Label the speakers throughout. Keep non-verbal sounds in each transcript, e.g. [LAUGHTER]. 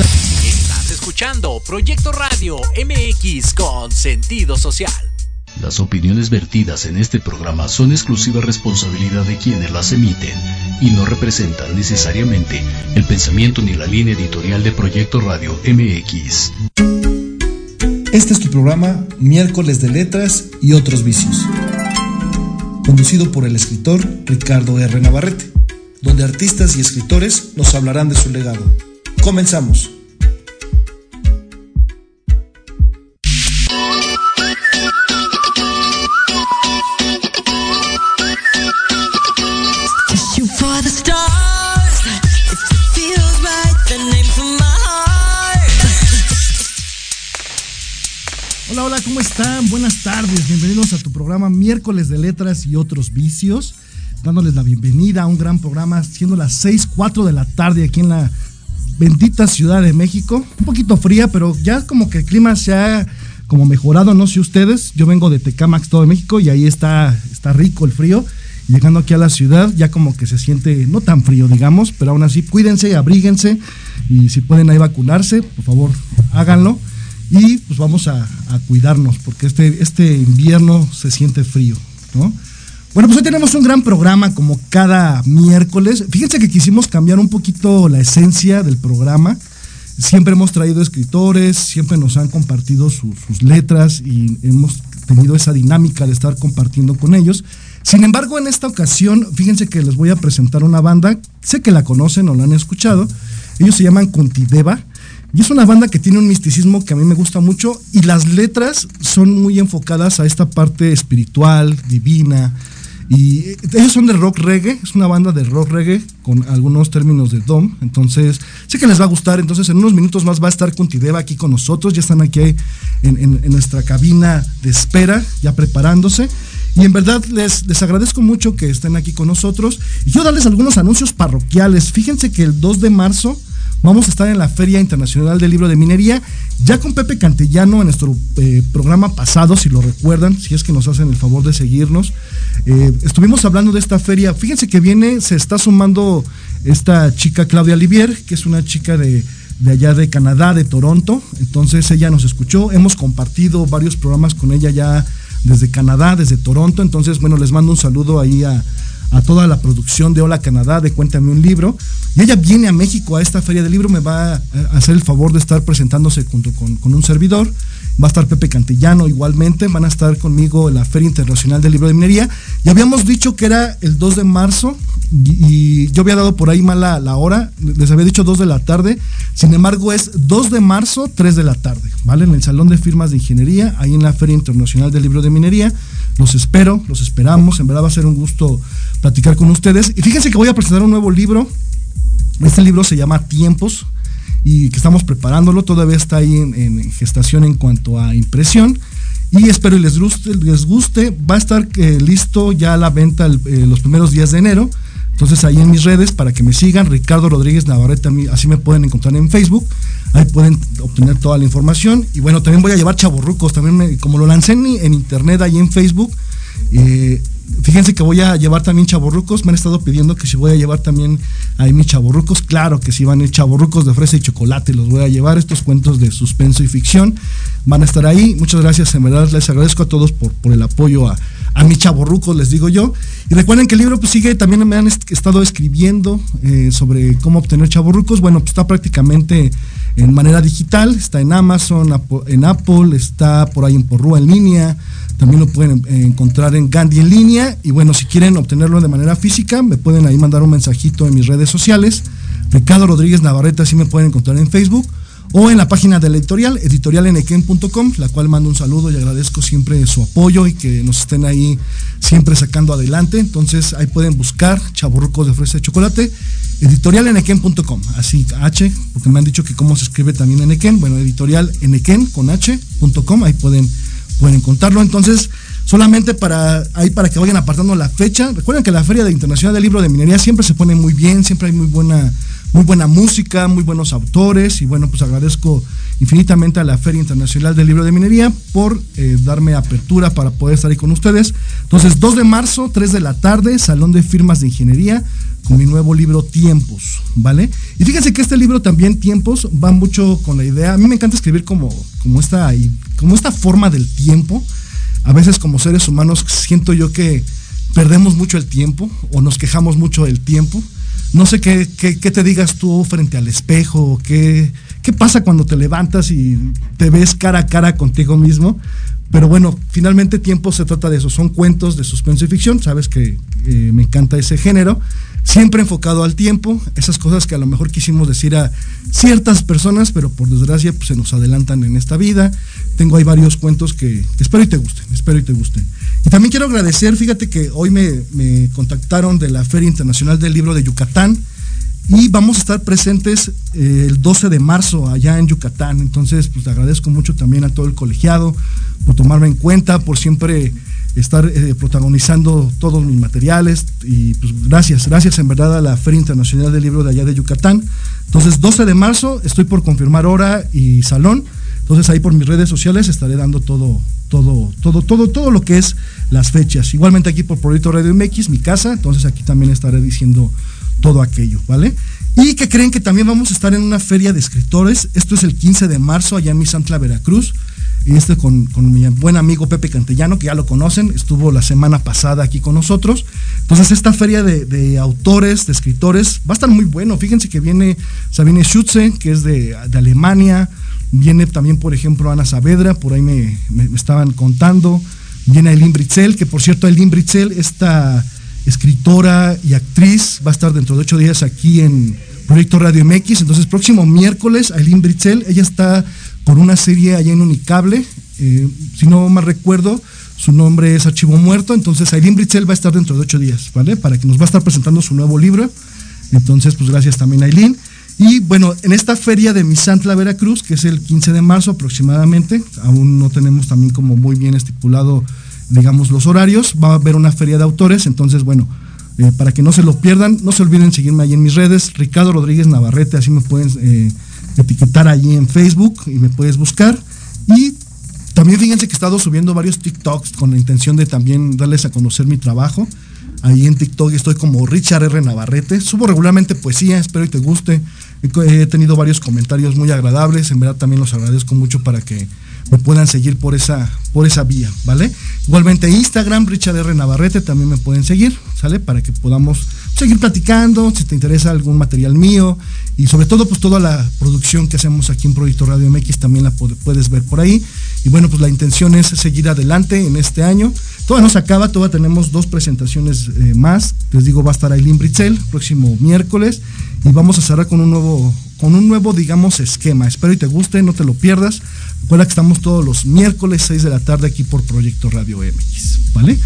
Speaker 1: Estás escuchando Proyecto Radio MX con sentido social.
Speaker 2: Las opiniones vertidas en este programa son exclusiva responsabilidad de quienes las emiten y no representan necesariamente el pensamiento ni la línea editorial de Proyecto Radio MX.
Speaker 3: Este es tu programa Miércoles de Letras y otros vicios, conducido por el escritor Ricardo R. Navarrete, donde artistas y escritores nos hablarán de su legado. Comenzamos. Hola, hola, ¿cómo están? Buenas tardes, bienvenidos a tu programa Miércoles de Letras y otros vicios, dándoles la bienvenida a un gran programa, siendo las 6, 4 de la tarde aquí en la bendita Ciudad de México. Un poquito fría, pero ya como que el clima se ha como mejorado, no sé ustedes. Yo vengo de Tecamax, todo de México, y ahí está, está rico el frío. Llegando aquí a la ciudad, ya como que se siente no tan frío, digamos, pero aún así cuídense, abríguense y si pueden ahí vacunarse, por favor, háganlo. Y pues vamos a, a cuidarnos, porque este, este invierno se siente frío, ¿no? Bueno, pues hoy tenemos un gran programa como cada miércoles. Fíjense que quisimos cambiar un poquito la esencia del programa. Siempre hemos traído escritores, siempre nos han compartido sus, sus letras y hemos tenido esa dinámica de estar compartiendo con ellos. Sin embargo, en esta ocasión, fíjense que les voy a presentar una banda, sé que la conocen o la han escuchado. Ellos se llaman Contideva. Y es una banda que tiene un misticismo que a mí me gusta mucho y las letras son muy enfocadas a esta parte espiritual, divina, y ellos son de rock reggae, es una banda de rock reggae con algunos términos de dom. Entonces, sé que les va a gustar. Entonces, en unos minutos más va a estar Contideva aquí con nosotros. Ya están aquí en, en, nuestra cabina de espera, ya preparándose. Y en verdad les, les agradezco mucho que estén aquí con nosotros. Y yo darles algunos anuncios parroquiales. Fíjense que el 2 de marzo vamos a estar en la Feria Internacional del Libro de Minería, ya con Pepe Cantellano en nuestro eh, programa pasado, si lo recuerdan, si es que nos hacen el favor de seguirnos. Eh, estuvimos hablando de esta feria. Fíjense que viene, se está sumando esta chica Claudia Olivier, que es una chica de, de allá de Canadá, de Toronto. Entonces ella nos escuchó, hemos compartido varios programas con ella ya desde Canadá, desde Toronto. Entonces, bueno, les mando un saludo ahí a, a toda la producción de Hola Canadá, de Cuéntame un libro. Y ella viene a México a esta feria del libro, me va a hacer el favor de estar presentándose junto con, con un servidor. Va a estar Pepe Cantillano igualmente, van a estar conmigo en la Feria Internacional del Libro de Minería. Y habíamos dicho que era el 2 de marzo y, yo había dado por ahí mal la, la, hora, les había dicho 2 de la tarde, sin embargo es 2 de marzo, 3 de la tarde, ¿vale? En el Salón de Firmas de Ingeniería, ahí en la Feria Internacional del Libro de Minería. Los espero, los esperamos, en verdad va a ser un gusto platicar con ustedes. Y fíjense que voy a presentar un nuevo libro. Este libro se llama Tiempos y que estamos preparándolo. Todavía está ahí en, en gestación en cuanto a impresión. Y espero y les guste. Les guste. Va a estar eh, listo ya a la venta el, eh, los primeros días de enero. Entonces ahí en mis redes para que me sigan, Ricardo Rodríguez Navarrete, así me pueden encontrar en Facebook, ahí pueden obtener toda la información. Y bueno, también voy a llevar chaborrucos, también me, como lo lancé en, en, internet ahí en Facebook, eh, fíjense que voy a llevar también chaborrucos, me han estado pidiendo que si voy a llevar también ahí mis chaborrucos, claro que si van a ir chaborrucos de fresa y chocolate, los voy a llevar, estos cuentos de suspenso y ficción van a estar ahí. Muchas gracias, en verdad les agradezco a todos por, por el apoyo a, a mi chaborruco, les digo yo. Y recuerden que el libro pues, sigue, también me han est estado escribiendo eh, sobre cómo obtener chaborrucos. Bueno, pues está prácticamente en manera digital, está en Amazon, en Apple, está por ahí en Porrúa en línea, también lo pueden encontrar en Gandhi en línea. Y bueno, si quieren obtenerlo de manera física, me pueden ahí mandar un mensajito en mis redes sociales. Ricardo Rodríguez Navarrete, así me pueden encontrar en Facebook o en la página de la editorial, editorialenequen.com, la cual mando un saludo y agradezco siempre su apoyo y que nos estén ahí siempre sacando adelante. Entonces ahí pueden buscar Chaburrucos de Fresa de Chocolate, editorialenequen.com, así H, porque me han dicho que cómo se escribe también Enequen, bueno, editorialenequen con H.com, ahí pueden, pueden encontrarlo. Entonces, Solamente para ahí para que vayan apartando la fecha. Recuerden que la Feria Internacional del Libro de Minería siempre se pone muy bien, siempre hay muy buena, muy buena música, muy buenos autores. Y bueno, pues agradezco infinitamente a la Feria Internacional del Libro de Minería por eh, darme apertura para poder estar ahí con ustedes. Entonces, 2 de marzo, 3 de la tarde, Salón de Firmas de Ingeniería con mi nuevo libro Tiempos, ¿vale? Y fíjense que este libro también, Tiempos, va mucho con la idea, a mí me encanta escribir como, como, esta, como esta forma del tiempo. A veces como seres humanos siento yo que perdemos mucho el tiempo o nos quejamos mucho del tiempo. No sé qué, qué, te digas tú frente al espejo, qué, qué pasa cuando te levantas y te ves cara a cara contigo mismo. Pero bueno, finalmente tiempo se trata de eso, son cuentos de suspenso y ficción, sabes que eh, me encanta ese género, siempre enfocado al tiempo, esas cosas que a lo mejor quisimos decir a ciertas personas, pero por desgracia pues, se nos adelantan en esta vida. Tengo ahí varios cuentos que, espero y te gusten, espero y te gusten. Y también quiero agradecer, fíjate que hoy me, me contactaron de la Feria Internacional del Libro de Yucatán, y vamos a estar presentes eh, el 12 de marzo allá en Yucatán. Entonces, pues agradezco mucho también a todo el colegiado por tomarme en cuenta, por siempre estar eh, protagonizando todos mis materiales. Y pues gracias, gracias en verdad a la Feria Internacional del Libro de allá de Yucatán. Entonces, 12 de marzo, estoy por confirmar hora y salón. Entonces ahí por mis redes sociales estaré dando todo, todo, todo, todo, todo lo que es las fechas. Igualmente aquí por Proyecto Radio MX, mi casa, entonces aquí también estaré diciendo todo aquello, ¿vale? Y que creen que también vamos a estar en una feria de escritores. Esto es el 15 de marzo allá en Misantla, Veracruz. Y este con, con, mi buen amigo Pepe Cantellano, que ya lo conocen, estuvo la semana pasada aquí con nosotros. Entonces, esta feria de, autores, de escritores, va a estar muy bueno. Fíjense que viene Sabine Schutze, que es de, Alemania. Viene también, por ejemplo, Ana Saavedra, por ahí me, estaban contando. Viene Eileen Britzel, que por cierto, Eileen Britzel, esta escritora y actriz, va a estar dentro de ocho días aquí en Proyecto Radio MX. Entonces, próximo miércoles, Aileen Britzel, ella está con una serie allá en Unicable. Eh, si no mal recuerdo, su nombre es Archivo Muerto. Entonces, Aileen Britzel va a estar dentro de ocho días, ¿vale? Para que nos va a estar presentando su nuevo libro. Entonces, pues gracias también Aileen. Y bueno, en esta feria de Misantla, Veracruz, que es el 15 de marzo aproximadamente, aún no tenemos también como muy bien estipulado digamos, los horarios. Va a haber una feria de autores, entonces, bueno, eh, para que no se lo pierdan, no se olviden seguirme ahí en mis redes, Ricardo Rodríguez Navarrete, así me pueden eh, etiquetar allí en Facebook y me puedes buscar. Y también fíjense que he estado subiendo varios TikToks con la intención de también darles a conocer mi trabajo. Ahí en TikTok estoy como Richard R. Navarrete. Subo regularmente poesía, espero y te guste. He tenido varios comentarios muy agradables. En verdad también los agradezco mucho para que me puedan seguir por esa, por esa vía, ¿vale? Igualmente Instagram, Richard R. Navarrete, también me pueden seguir, ¿sale? Para que podamos seguir platicando, si te interesa algún material mío y sobre todo pues toda la producción que hacemos aquí en Proyecto Radio MX también la puedes ver por ahí. Y bueno, pues la intención es seguir adelante en este año. Todavía no se acaba, todavía tenemos dos presentaciones eh, más. Les digo, va a estar Aileen Britzel próximo miércoles y vamos a cerrar con un nuevo, con un nuevo, digamos, esquema. Espero y te guste, no te lo pierdas. Recuerda que estamos todos los miércoles 6 de la tarde aquí por Proyecto Radio MX, ¿vale?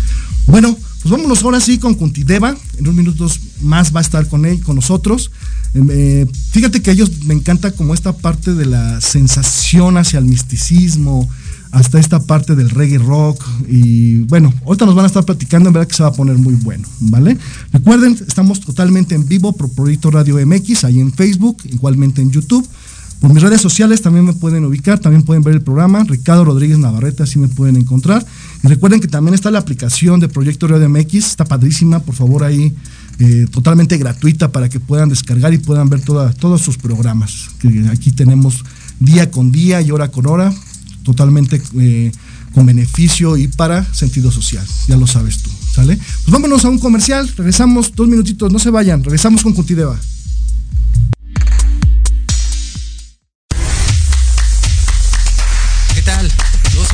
Speaker 3: Bueno, pues vámonos ahora sí con Cuntideva. En unos minutos más va a estar con él, con nosotros. Em, eh, fíjate que a ellos me encanta como esta parte de la sensación hacia el misticismo, hasta esta parte del reggae rock. Y bueno, ahorita nos van a estar platicando, en verdad que se va a poner muy bueno, ¿vale? Recuerden, estamos totalmente en vivo por Proyecto Radio MX, ahí en Facebook, igualmente en YouTube. Por mis redes sociales también me pueden ubicar, también pueden ver el programa, Ricardo Rodríguez Navarrete, así me pueden encontrar. Y recuerden que también está la aplicación de Proyecto Radio MX, está padrísima, por favor ahí, eh, totalmente gratuita para que puedan descargar y puedan ver todos sus programas. Que aquí tenemos día con día y hora con hora, totalmente eh, con beneficio y para sentido social, ya lo sabes tú, ¿sale? Pues vámonos a un comercial, regresamos dos minutitos, no se vayan, regresamos con Cutideva.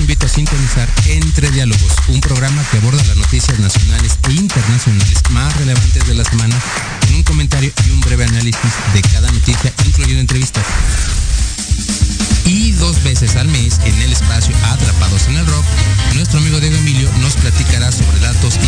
Speaker 4: invito a sintonizar Entre Diálogos, un programa que aborda las noticias nacionales e internacionales más relevantes de la semana, con un comentario y un breve análisis de cada noticia, incluyendo entrevistas. Y dos veces al mes, en el espacio Atrapados en el Rock, nuestro amigo Diego Emilio nos platicará sobre datos y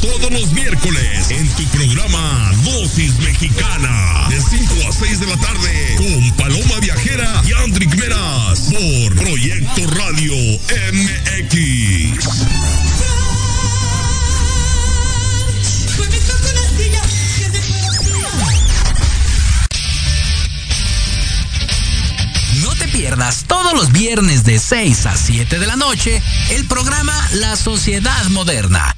Speaker 5: Todos los miércoles en tu programa Dosis Mexicana de 5 a 6 de la tarde con Paloma Viajera y Andrick Meras por Proyecto Radio MX.
Speaker 4: No te pierdas todos los viernes de 6 a 7 de la noche el programa La Sociedad Moderna,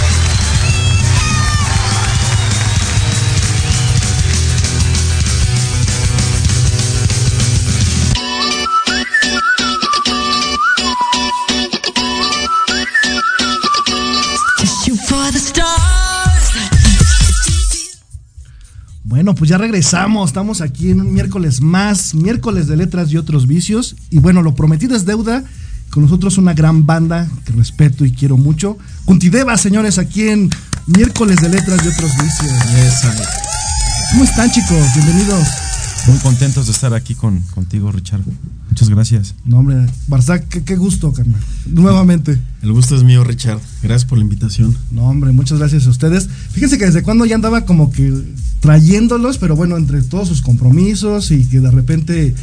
Speaker 3: Bueno, pues ya regresamos. Estamos aquí en un miércoles más, miércoles de letras y otros vicios. Y bueno, lo prometido es deuda. Con nosotros una gran banda que respeto y quiero mucho. Cuntideva, señores, aquí en miércoles de letras y otros vicios. ¿Cómo están, chicos? Bienvenidos.
Speaker 6: Muy contentos de estar aquí con, contigo, Richard. Muchas gracias.
Speaker 3: No, hombre, Barzac, qué, qué gusto, carnal. Nuevamente.
Speaker 6: El gusto es mío, Richard. Gracias por la invitación.
Speaker 3: No, hombre, muchas gracias a ustedes. Fíjense que desde cuando ya andaba como que trayéndolos, pero bueno, entre todos sus compromisos y que de repente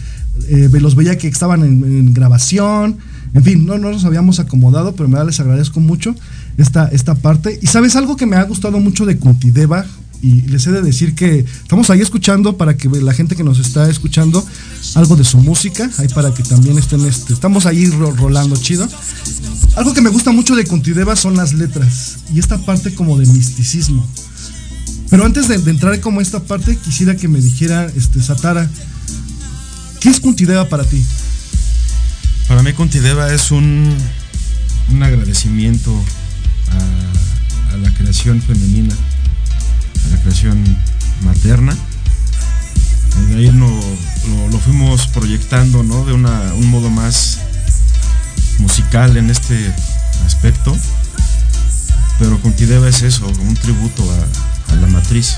Speaker 3: eh, los veía que estaban en, en, grabación. En fin, no, no nos habíamos acomodado, pero me les agradezco mucho esta, esta parte. Y sabes algo que me ha gustado mucho de Cuntideva, y les he de decir que estamos ahí escuchando para que la gente que nos está escuchando algo de su música, ahí para que también estén, este, estamos ahí ro rolando chido. Algo que me gusta mucho de Cuntideva son las letras y esta parte como de misticismo. Pero antes de, entrar como esta parte, quisiera que me dijera, este, Satara, ¿qué es Cuntideva para ti?
Speaker 6: Para mí Cuntideva es un, un agradecimiento a la creación femenina la creación materna. De ahí no, lo, lo, fuimos proyectando ¿no? de una, un modo más musical en este aspecto. Pero Cuntideva es eso, un tributo a, a la matriz.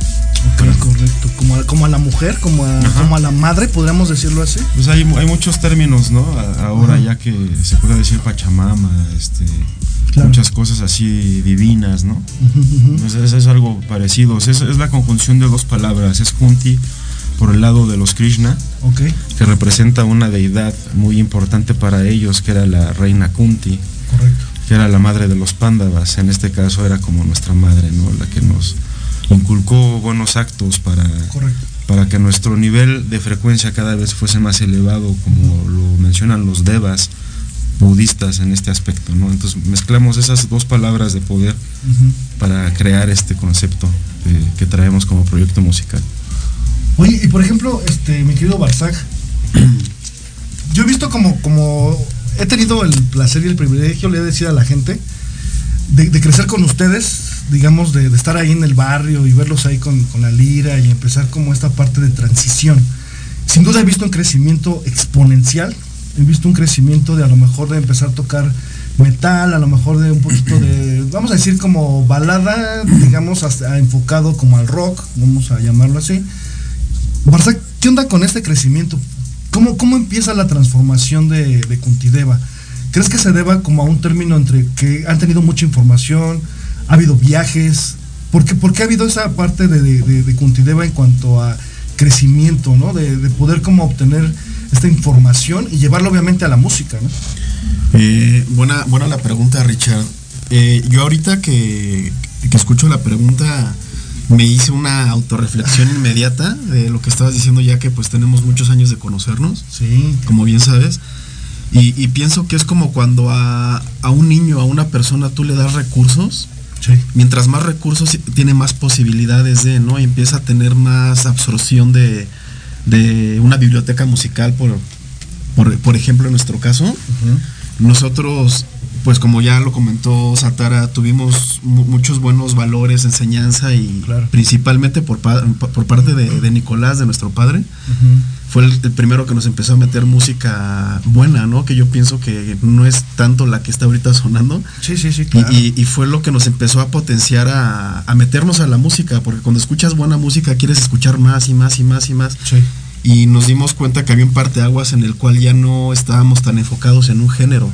Speaker 3: Ok, bueno. correcto. Como a, como a, la mujer, como a, como a, la madre, podríamos decirlo así.
Speaker 6: Pues hay, hay muchos términos, ¿no? Ahora Ajá. ya que se puede decir Pachamama, este, Claro. muchas cosas así divinas, ¿no? Uh -huh. Entonces es algo parecido, es, es, la conjunción de dos palabras, es Kunti por el lado de los Krishna,
Speaker 3: okay.
Speaker 6: que representa una deidad muy importante para ellos, que era la reina Kunti,
Speaker 3: Correcto.
Speaker 6: que era la madre de los Pándavas, en este caso era como nuestra madre, ¿no? La que nos inculcó buenos actos para,
Speaker 3: Correcto.
Speaker 6: para que nuestro nivel de frecuencia cada vez fuese más elevado, como lo mencionan los devas, budistas en este aspecto, ¿no? Entonces mezclamos esas dos palabras de poder uh -huh. para crear este concepto de, que traemos como proyecto musical.
Speaker 3: Oye, y por ejemplo, este, mi querido Barzag, [CLEARS THROAT] yo he visto como, como he tenido el placer y el privilegio, le he decir a la gente, de, de crecer con ustedes, digamos, de, de, estar ahí en el barrio y verlos ahí con, con la lira y empezar como esta parte de transición. Sin duda he visto un crecimiento exponencial he visto un crecimiento de a lo mejor de empezar a tocar metal, a lo mejor de un poquito de, [CLEARS THROAT] vamos a decir como balada, digamos, hasta enfocado como al rock, vamos a llamarlo así. Barça, ¿qué onda con este crecimiento? ¿Cómo, cómo empieza la transformación de, de Cuntideva? ¿Crees que se deba como a un término entre que han tenido mucha información, ha habido viajes, ¿Por qué, ha habido esa parte de, de, de Cuntideva en cuanto a crecimiento, ¿no? De, poder como obtener esta información y llevarlo obviamente a la música, ¿no?
Speaker 7: Eh, buena, buena la pregunta, Richard. Eh, yo ahorita que, que escucho la pregunta me hice una autorreflexión [LAUGHS] inmediata de lo que estabas diciendo ya que pues tenemos muchos años de conocernos,
Speaker 3: sí.
Speaker 7: como bien sabes, y, y pienso que es como cuando a, a, un niño, a una persona tú le das recursos,
Speaker 3: sí.
Speaker 7: mientras más recursos tiene más posibilidades de, ¿no? Y empieza a tener más absorción de, de una biblioteca musical, por, por, por, ejemplo en nuestro caso. Uh -huh. Nosotros pues como ya lo comentó Satara, tuvimos muchos buenos valores, enseñanza y
Speaker 3: claro.
Speaker 7: principalmente por, por parte de, de, Nicolás, de nuestro padre. Uh -huh. Fue el, el, primero que nos empezó a meter música buena, ¿no? Que yo pienso que no es tanto la que está ahorita sonando.
Speaker 3: Sí, sí, sí. Claro.
Speaker 7: Y, y, fue lo que nos empezó a potenciar a, a, meternos a la música, porque cuando escuchas buena música quieres escuchar más y más y más y más.
Speaker 3: Sí.
Speaker 7: Y nos dimos cuenta que había un parteaguas en el cual ya no estábamos tan enfocados en un género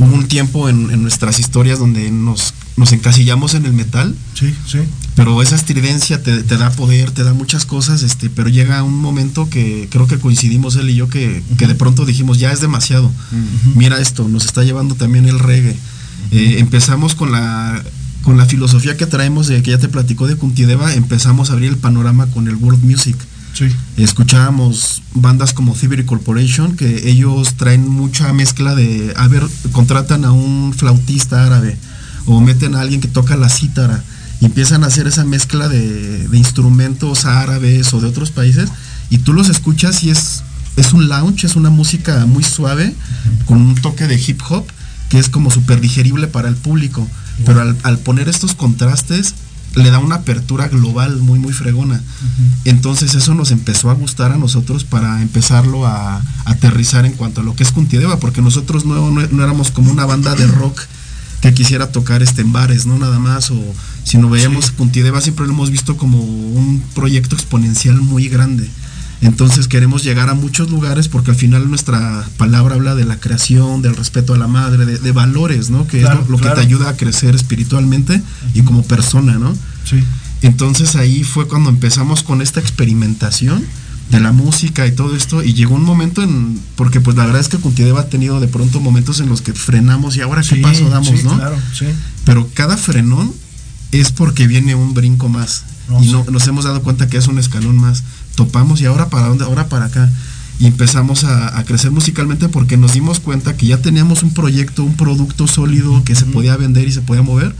Speaker 7: hubo un tiempo en, en, nuestras historias donde nos, nos encasillamos en el metal.
Speaker 3: Sí, sí.
Speaker 7: Pero esa estridencia te, te, da poder, te da muchas cosas, este, pero llega un momento que creo que coincidimos él y yo que, uh -huh. que de pronto dijimos, ya es demasiado. Uh -huh. Mira esto, nos está llevando también el reggae. Uh -huh. eh, empezamos con la con la filosofía que traemos de que ya te platicó de Cuntideva, empezamos a abrir el panorama con el world music.
Speaker 3: Sí.
Speaker 7: Escuchábamos bandas como Thievery Corporation, que ellos traen mucha mezcla de, a ver, contratan a un flautista árabe o meten a alguien que toca la cítara y empiezan a hacer esa mezcla de, de instrumentos árabes o de otros países y tú los escuchas y es, es un lounge, es una música muy suave con un toque de hip hop que es como súper digerible para el público. Pero al, al poner estos contrastes, le da una apertura global muy muy fregona. Uh -huh. Entonces eso nos empezó a gustar a nosotros para empezarlo a, a aterrizar en cuanto a lo que es Cuntideva, porque nosotros no, no, no, éramos como una banda de rock que quisiera tocar este en bares, no nada más, o si no veíamos sí. Cuntideva siempre lo hemos visto como un proyecto exponencial muy grande. Entonces queremos llegar a muchos lugares porque al final nuestra palabra habla de la creación, del respeto a la madre, de, de valores, ¿no? Que claro, es lo, lo claro. que te ayuda a crecer espiritualmente y como persona, ¿no?
Speaker 3: Sí.
Speaker 7: Entonces ahí fue cuando empezamos con esta experimentación de la música y todo esto y llegó un momento en porque pues la verdad es que Cuntideva ha tenido de pronto momentos en los que frenamos y ahora qué
Speaker 3: sí,
Speaker 7: paso damos,
Speaker 3: sí,
Speaker 7: ¿no?
Speaker 3: Claro, sí.
Speaker 7: Pero cada frenón es porque viene un brinco más no, y no, nos hemos dado cuenta que es un escalón más topamos y ahora para dónde, ahora para acá. Y empezamos a, a, crecer musicalmente porque nos dimos cuenta que ya teníamos un proyecto, un producto sólido que se podía vender y se podía mover.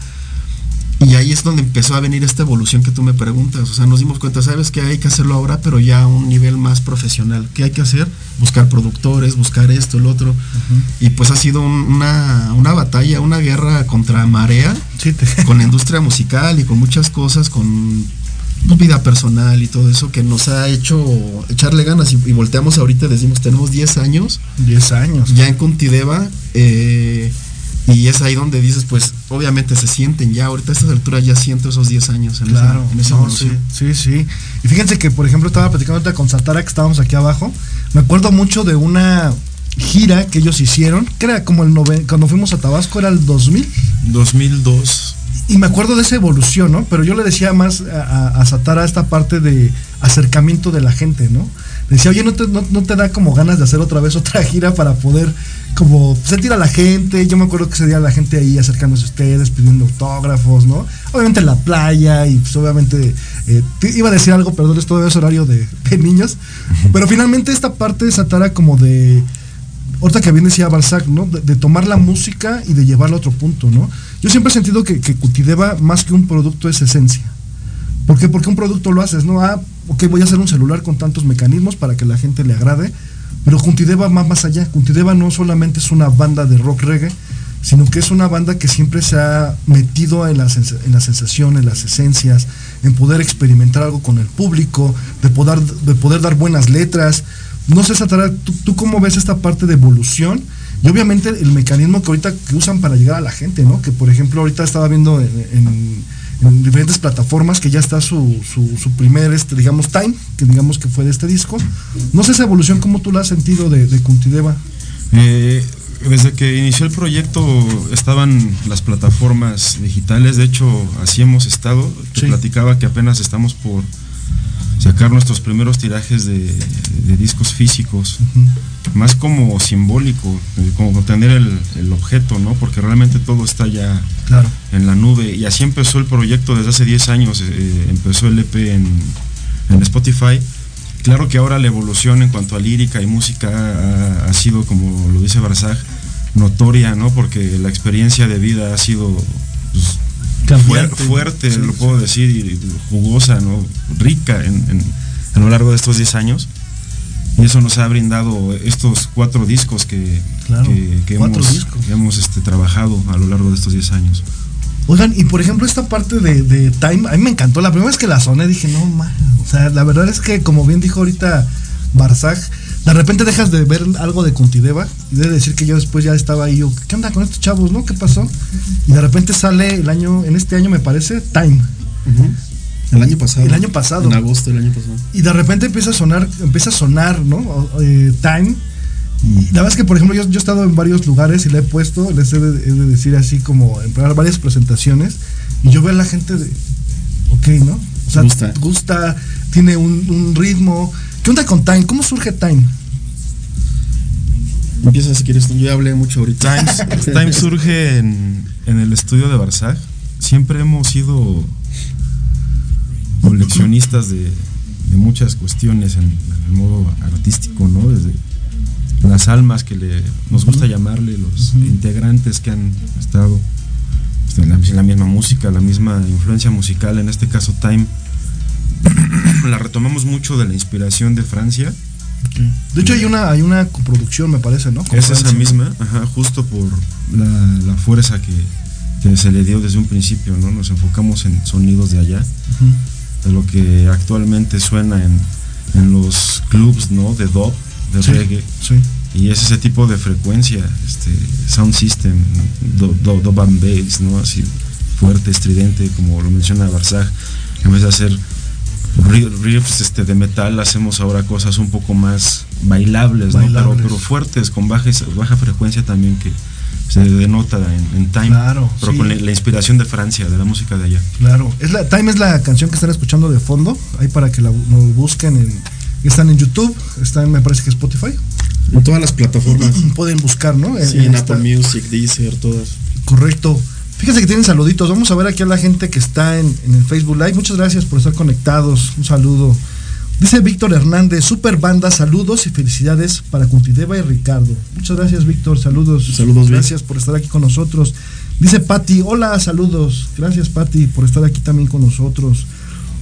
Speaker 7: Y ahí es donde empezó a venir esta evolución que tú me preguntas. O sea, nos dimos cuenta, sabes que hay que hacerlo ahora, pero ya a un nivel más profesional. ¿Qué hay que hacer? Buscar productores, buscar esto, el otro. Uh -huh. Y pues ha sido un, una, una batalla, una guerra contra marea,
Speaker 3: sí, te... [LAUGHS]
Speaker 7: con la industria musical y con muchas cosas, con vida personal y todo eso que nos ha hecho echarle ganas y, y volteamos ahorita y decimos tenemos 10 años
Speaker 3: 10 años
Speaker 7: ya en Cuntideva eh, y es ahí donde dices pues obviamente se sienten ya ahorita a estas alturas ya siento esos 10 años en
Speaker 3: claro.
Speaker 7: esa, en esa
Speaker 3: no, sí, sí, sí. Y fíjense que por ejemplo estaba platicando ahorita con Satara que estábamos aquí abajo. Me acuerdo mucho de una gira que ellos hicieron que era como el noven, cuando fuimos a Tabasco era el 2000
Speaker 7: 2002
Speaker 3: y me acuerdo de esa evolución, ¿no? Pero yo le decía más a, a, Satara esta parte de acercamiento de la gente, ¿no? Le decía, oye, ¿no te, no, no, te da como ganas de hacer otra vez otra [LAUGHS] gira para poder como sentir a la gente? Yo me acuerdo que ese día la gente ahí acercándose a ustedes, pidiendo autógrafos, ¿no? Obviamente en la playa y pues obviamente eh, iba a decir algo, perdón, es horario de, [LAUGHS] de niños, pero finalmente esta parte de Satara como de ahorita que bien decía Balzac, ¿no? De, de, tomar la música y de llevarla a otro punto, ¿no? Yo siempre he sentido que, que Cutideva, más que un producto, es esencia. ¿Por qué? Porque un producto lo haces, ¿no? Ah, ok, voy a hacer un celular con tantos mecanismos para que la gente le agrade, pero Cuntideva va más allá. Cuntideva no solamente es una banda de rock reggae, sino que es una banda que siempre se ha metido en la, en sensación, en las esencias, en poder experimentar algo con el público, de poder, de poder dar buenas letras, no sé, Satara, ¿tú, ¿tú, cómo ves esta parte de evolución? Y obviamente el mecanismo que ahorita que usan para llegar a la gente, ¿no? Que por ejemplo ahorita estaba viendo en, en, en diferentes plataformas que ya está su, su, su, primer, este, digamos, time, que digamos que fue de este disco. No sé esa evolución, ¿cómo tú la has sentido de, de Cuntideva?
Speaker 7: Eh,
Speaker 6: Desde que inició el proyecto estaban las plataformas digitales, de hecho así hemos estado. Te platicaba que apenas estamos por sacar nuestros primeros tirajes de, discos físicos, más como simbólico, eh, como tener el, objeto, ¿no? Porque realmente todo está ya en la nube. Y así empezó el proyecto desde hace 10 años, eh, empezó el EP en, en Spotify Claro que ahora la evolución en cuanto a lírica y música ha, sido, como lo dice Barzag, notoria, ¿no? Porque la experiencia de vida ha sido fuerte, lo puedo decir, y jugosa, ¿no? Rica en, a lo largo de estos 10 años. Y eso nos ha brindado estos cuatro discos que, hemos, este, trabajado a lo largo de estos 10 años.
Speaker 3: Oigan, y por ejemplo, esta parte de, Time, a mí me encantó. La primera vez que la soné dije, no, man. O sea, la verdad es que, como bien dijo ahorita Barzag, de repente dejas de ver algo de Contideva y de decir que yo después ya estaba ahí. Yo, ¿Qué onda con estos chavos, no? ¿Qué pasó? Y de repente sale el año, en este año me parece, Time.
Speaker 6: El año pasado.
Speaker 3: El año pasado.
Speaker 6: En agosto del año pasado.
Speaker 3: Y de repente empieza a sonar, empieza a sonar, ¿no? Eh, Time la verdad es que, por ejemplo, yo, he estado en varios lugares y le he puesto, les he de, decir así como en varias presentaciones, y yo veo a la gente de, ok, ¿no? O sea, gusta, gusta tiene un, ritmo. ¿Qué onda con Time? ¿Cómo surge Time?
Speaker 6: Empieza si quieres, yo hablé mucho ahorita. Time, [LAUGHS] surge en, el estudio de Barzag. Siempre hemos sido coleccionistas de, muchas cuestiones en, en, el modo artístico, ¿no? Desde las almas que le, nos gusta llamarle, los integrantes que han estado pues, en, la, misma música, la misma influencia musical, en este caso Time, la retomamos mucho de la inspiración de Francia.
Speaker 3: De hecho hay una, hay una coproducción, me parece, ¿no?
Speaker 6: es esa misma, justo por la, fuerza que, se le dio desde un principio, ¿no? Nos enfocamos en sonidos de allá, de lo que actualmente suena en, en los clubs, ¿no? De dub de reggae. Y es ese tipo de frecuencia, este, sound system, do, do, bass, ¿no? Así fuerte, estridente, como lo menciona Barzag. En vez de hacer riffs este, de metal, hacemos ahora cosas un poco más bailables, ¿no? Pero, fuertes, con baja, baja frecuencia también que se denota en, Time. Claro, pero con la, inspiración de Francia, de la música de allá.
Speaker 3: Claro. Es la, Time es la canción que están escuchando de fondo, ahí para que la, nos busquen en están en YouTube, están, me parece que Spotify.
Speaker 6: En todas las plataformas. [CLEARS THROAT]
Speaker 3: Pueden buscar, ¿no?
Speaker 6: En, sí, en, Apple Music, Deezer, todas.
Speaker 3: Correcto. Fíjense que tienen saluditos. Vamos a ver aquí a la gente que está en, el Facebook Live. Muchas gracias por estar conectados. Un saludo. Dice Víctor Hernández, super banda, saludos y felicidades para Cuntideva y Ricardo. Muchas gracias, Víctor. Saludos.
Speaker 6: Saludos,
Speaker 3: Gracias por estar aquí con nosotros. Dice Patti, hola, saludos. Gracias, Patti, por estar aquí también con nosotros.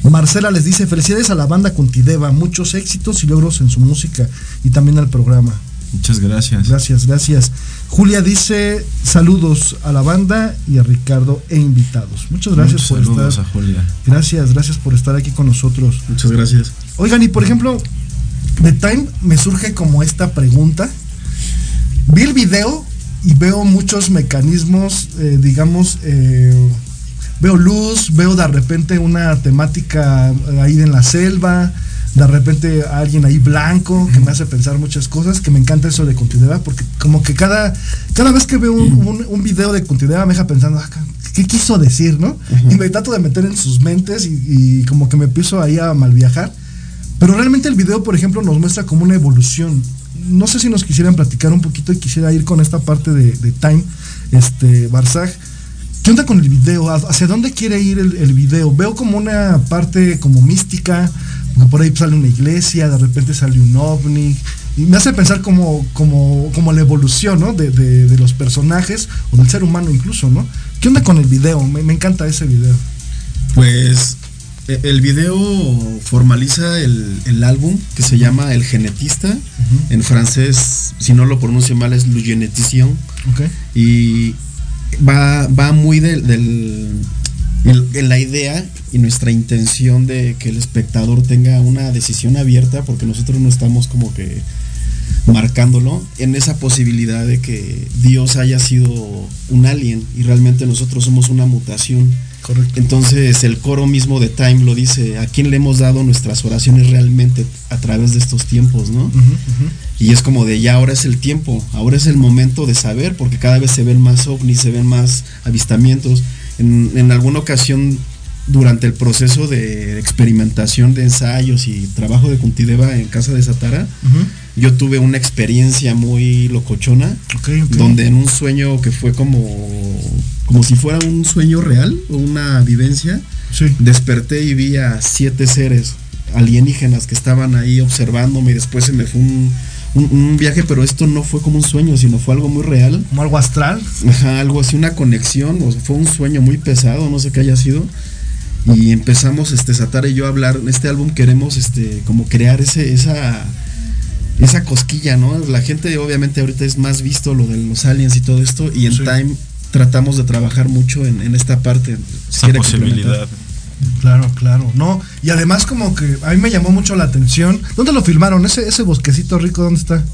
Speaker 3: Marcela les dice felicidades a la banda Contideva, muchos éxitos y logros en su música y también al programa.
Speaker 6: Muchas gracias.
Speaker 3: Gracias, gracias. Julia dice saludos a la banda y a Ricardo e invitados. Muchas gracias
Speaker 6: por saludos estar. a Julia.
Speaker 3: Gracias, gracias por estar aquí con nosotros.
Speaker 6: Muchas gracias.
Speaker 3: Oigan, y por ejemplo, de Time me surge como esta pregunta. Vi el video y veo muchos mecanismos, eh, digamos, eh, veo luz, veo de repente una temática ahí en la selva, de repente alguien ahí blanco que me hace pensar muchas cosas, que me encanta eso de continuidad, porque como que cada, cada vez que veo un, video de continuidad me deja pensando, ah, ¿qué quiso decir, no? Y me trato de meter en sus mentes y, como que me empiezo ahí a mal viajar. Pero realmente el video, por ejemplo, nos muestra como una evolución. No sé si nos quisieran platicar un poquito y quisiera ir con esta parte de, de Time, este, Barzag ¿Qué onda con el video? ¿Hacia dónde quiere ir el, video? Veo como una parte como mística, por ahí sale una iglesia, de repente sale un ovni, y me hace pensar como, como, como la evolución, ¿no? De, los personajes, o del ser humano incluso, ¿no? ¿Qué onda con el video? Me, encanta ese video.
Speaker 6: Pues e, el video formaliza el, álbum que se llama El Genetista. En francés, si no lo pronuncio mal, es Le Geneticien. Okay. Y va, va muy del, en la idea y nuestra intención de que el espectador tenga una decisión abierta, porque nosotros no estamos como que marcándolo en esa posibilidad de que Dios haya sido un alien y realmente nosotros somos una mutación
Speaker 3: Correcto.
Speaker 7: Entonces el coro mismo de Time lo dice, ¿a quién le hemos dado nuestras oraciones realmente a través de estos tiempos, no? Y es como de ya ahora es el tiempo, ahora es el momento de saber, porque cada vez se ven más ovnis, se ven más avistamientos. En, en alguna ocasión durante el proceso de experimentación de ensayos y trabajo de Cuntideva en casa de Satara, yo tuve una experiencia muy locochona, donde en un sueño que fue como, como si fuera un sueño real o una vivencia, desperté y vi a siete seres alienígenas que estaban ahí observándome y después se me fue un, un, viaje, pero esto no fue como un sueño, sino fue algo muy real.
Speaker 3: Como algo astral.
Speaker 7: Ajá, algo así, una conexión, o fue un sueño muy pesado, no sé qué haya sido. Y empezamos este Satara y yo a hablar en este álbum queremos este como crear ese esa esa cosquilla no la gente obviamente ahorita es más visto lo de los aliens y todo esto y en Time tratamos de trabajar mucho en, esta parte.
Speaker 6: Esa posibilidad
Speaker 3: Claro, claro. No, y además como que a mí me llamó mucho la atención. ¿Dónde lo filmaron? Ese, ese bosquecito rico, ¿dónde está?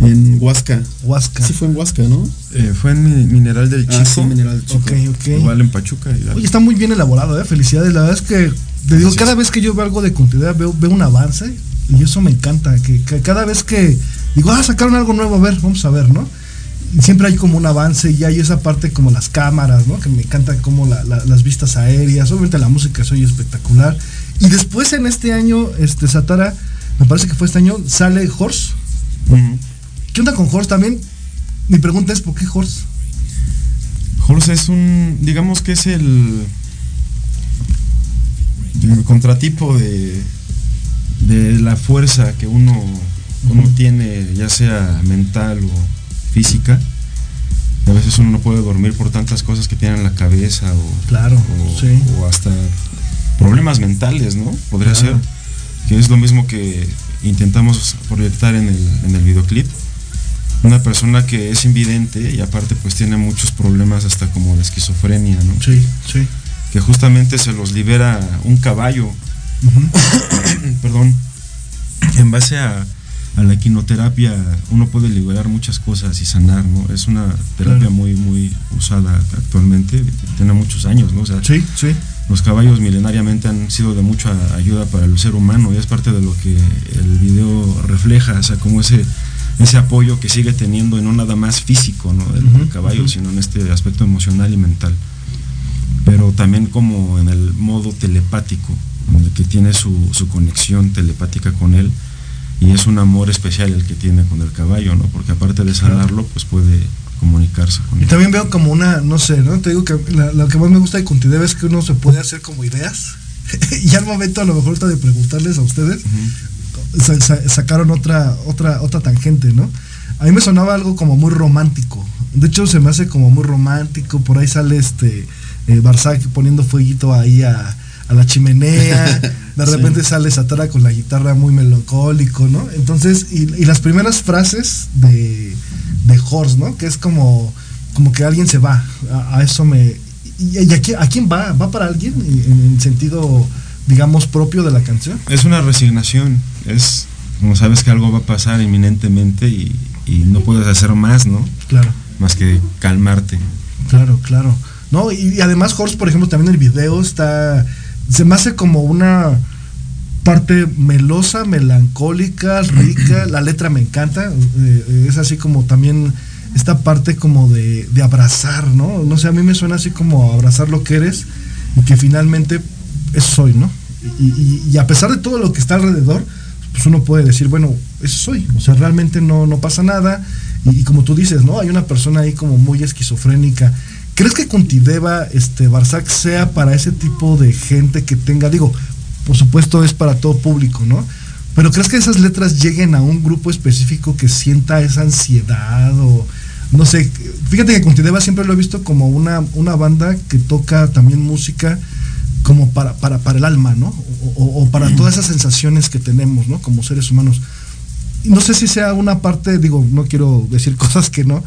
Speaker 7: En Huasca.
Speaker 3: Huasca.
Speaker 7: Sí, fue en Huasca, ¿no?
Speaker 6: Eh, fue en Mineral del Chico. Ah,
Speaker 7: sí, Mineral del Chico.
Speaker 3: Ok, ok.
Speaker 6: Igual en Pachuca.
Speaker 3: Oye, está muy bien elaborado, ¿eh? Felicidades. La verdad es que, te digo, cada vez que yo veo algo de continuidad, veo, veo un avance y eso me encanta. Que, cada vez que digo, ah, sacaron algo nuevo, a ver, vamos a ver, ¿no? Siempre hay como un avance y hay esa parte como las cámaras, ¿no? Que me encanta como las vistas aéreas. Obviamente la música soy espectacular. Y después en este año, este Satara, me parece que fue este año, sale Horse. ¿Qué onda con Horse también? Mi pregunta es, ¿por qué Horse?
Speaker 6: Horse es un, digamos que es el, el contratipo de, de la fuerza que uno, uno tiene, ya sea mental o física. A veces uno no puede dormir por tantas cosas que tiene en la cabeza o,
Speaker 3: claro,
Speaker 6: o, hasta problemas mentales, ¿no? Podría ser. Que es lo mismo que intentamos proyectar en el, en el videoclip una persona que es invidente y aparte pues tiene muchos problemas hasta como de esquizofrenia, ¿no?
Speaker 3: Sí, sí.
Speaker 6: Que justamente se los libera un caballo. [COUGHS] Perdón. En base a, la equinoterapia uno puede liberar muchas cosas y sanar, ¿no? Es una terapia muy, muy usada actualmente, tiene muchos años, ¿no?
Speaker 3: sí, sí.
Speaker 6: Los caballos milenariamente han sido de mucha ayuda para el ser humano y es parte de lo que el video refleja, o sea, como ese ese apoyo que sigue teniendo y no nada más físico ¿no? del, caballo, sino en este aspecto emocional y mental. Pero también como en el modo telepático, en el que tiene su, su conexión telepática con él y es un amor especial el que tiene con el caballo, ¿no? Porque aparte de sanarlo, pues puede comunicarse con
Speaker 3: él. Y también veo como una, no sé, ¿no? Te digo que lo que más me gusta de Contidev es que uno se puede hacer como ideas. [LAUGHS] y al momento a lo mejor está de preguntarles a ustedes, sacaron otra, otra, otra tangente, ¿no? A mí me sonaba algo como muy romántico. De hecho, se me hace como muy romántico. Por ahí sale este eh, poniendo fueguito ahí a, la chimenea. De [LAUGHS] repente sale Satara con la guitarra muy melancólico, ¿no? Entonces, y, las primeras frases de, de Horst, ¿no? Que es como, como que alguien se va. A, eso me. ¿Y, a, quién, va? ¿Va para alguien? En, en sentido digamos, propio de la canción.
Speaker 6: Es una resignación, es como sabes que algo va a pasar inminentemente y, no puedes hacer más, ¿no?
Speaker 3: Claro.
Speaker 6: Más que calmarte.
Speaker 3: Claro, claro. No, y, además Horst, por ejemplo, también el video está, se me hace como una parte melosa, melancólica, rica, la letra me encanta, eh, es así como también esta parte como de, de abrazar, ¿no? No sé, a mí me suena así como abrazar lo que eres y que finalmente eso soy, ¿no? Y, a pesar de todo lo que está alrededor, pues uno puede decir, bueno, eso soy, o sea, realmente no, no pasa nada. Y, como tú dices, ¿no? Hay una persona ahí como muy esquizofrénica. ¿Crees que Cuntideva, este, Barzac sea para ese tipo de gente que tenga, digo, por supuesto es para todo público, ¿no? Pero ¿crees que esas letras lleguen a un grupo específico que sienta esa ansiedad o no sé? Fíjate que Cuntideva siempre lo he visto como una, una banda que toca también música como para, para, para el alma, ¿no? O, para todas esas sensaciones que tenemos, ¿no? Como seres humanos. No sé si sea una parte, digo, no quiero decir [LAUGHS] cosas que no,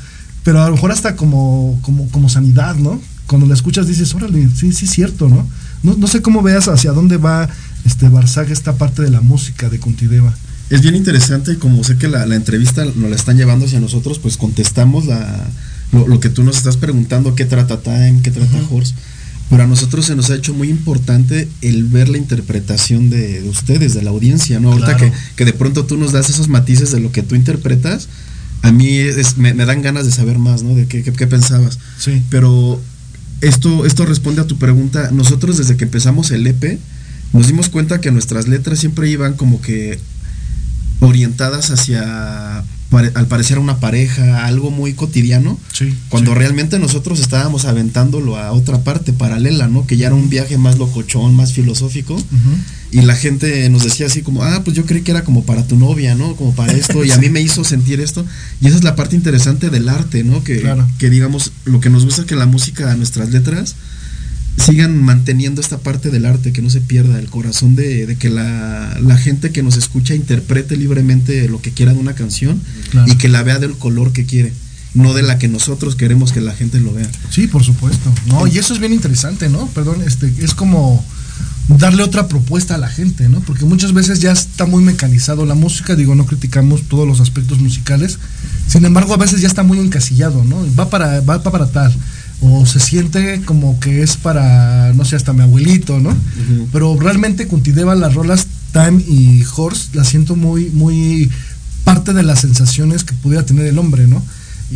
Speaker 3: pero a lo mejor hasta como, como, como sanidad, ¿no? Cuando la escuchas dices, órale, sí, sí, es cierto, ¿no? ¿no? sé cómo veas hacia dónde va este Barzag, esta parte de la música de Contideva.
Speaker 7: Es bien interesante y como sé que la, entrevista nos la están llevando hacia nosotros, pues contestamos la, lo, que tú nos estás preguntando, qué trata Time, qué trata Horse pero a nosotros se nos ha hecho muy importante el ver la interpretación de, ustedes, de la audiencia, ¿no? Ahorita que, de pronto tú nos das esos matices de lo que tú interpretas, a mí me, dan ganas de saber más, ¿no? De qué, qué, pensabas.
Speaker 3: Sí.
Speaker 7: Pero esto, esto responde a tu pregunta. Nosotros desde que empezamos el EP, nos dimos cuenta que nuestras letras siempre iban como que orientadas hacia al parecer una pareja, algo muy cotidiano, cuando realmente nosotros estábamos aventándolo a otra parte paralela, ¿no? Que ya era un viaje más locochón, más filosófico, y la gente nos decía así como, ah, pues yo creí que era como para tu novia, ¿no? Como para esto, y a mí me hizo sentir esto, y esa es la parte interesante del arte, ¿no? Que, que digamos, lo que nos gusta es que la música, nuestras letras, sigan manteniendo esta parte del arte, que no se pierda el corazón de, que la, gente que nos escucha interprete libremente lo que quiera de una canción y que la vea del color que quiere, no de la que nosotros queremos que la gente lo vea.
Speaker 3: Sí, por supuesto. No, y eso es bien interesante, ¿no? Perdón, este, es como darle otra propuesta a la gente, ¿no? Porque muchas veces ya está muy mecanizado la música, digo, no criticamos todos los aspectos musicales, sin embargo a veces ya está muy encasillado, ¿no? Va para, va para tal o se siente como que es para, no sé, hasta mi abuelito, ¿no? Pero realmente Cuntideva, las rolas Time y Horse, las siento muy, muy parte de las sensaciones que pudiera tener el hombre, ¿no?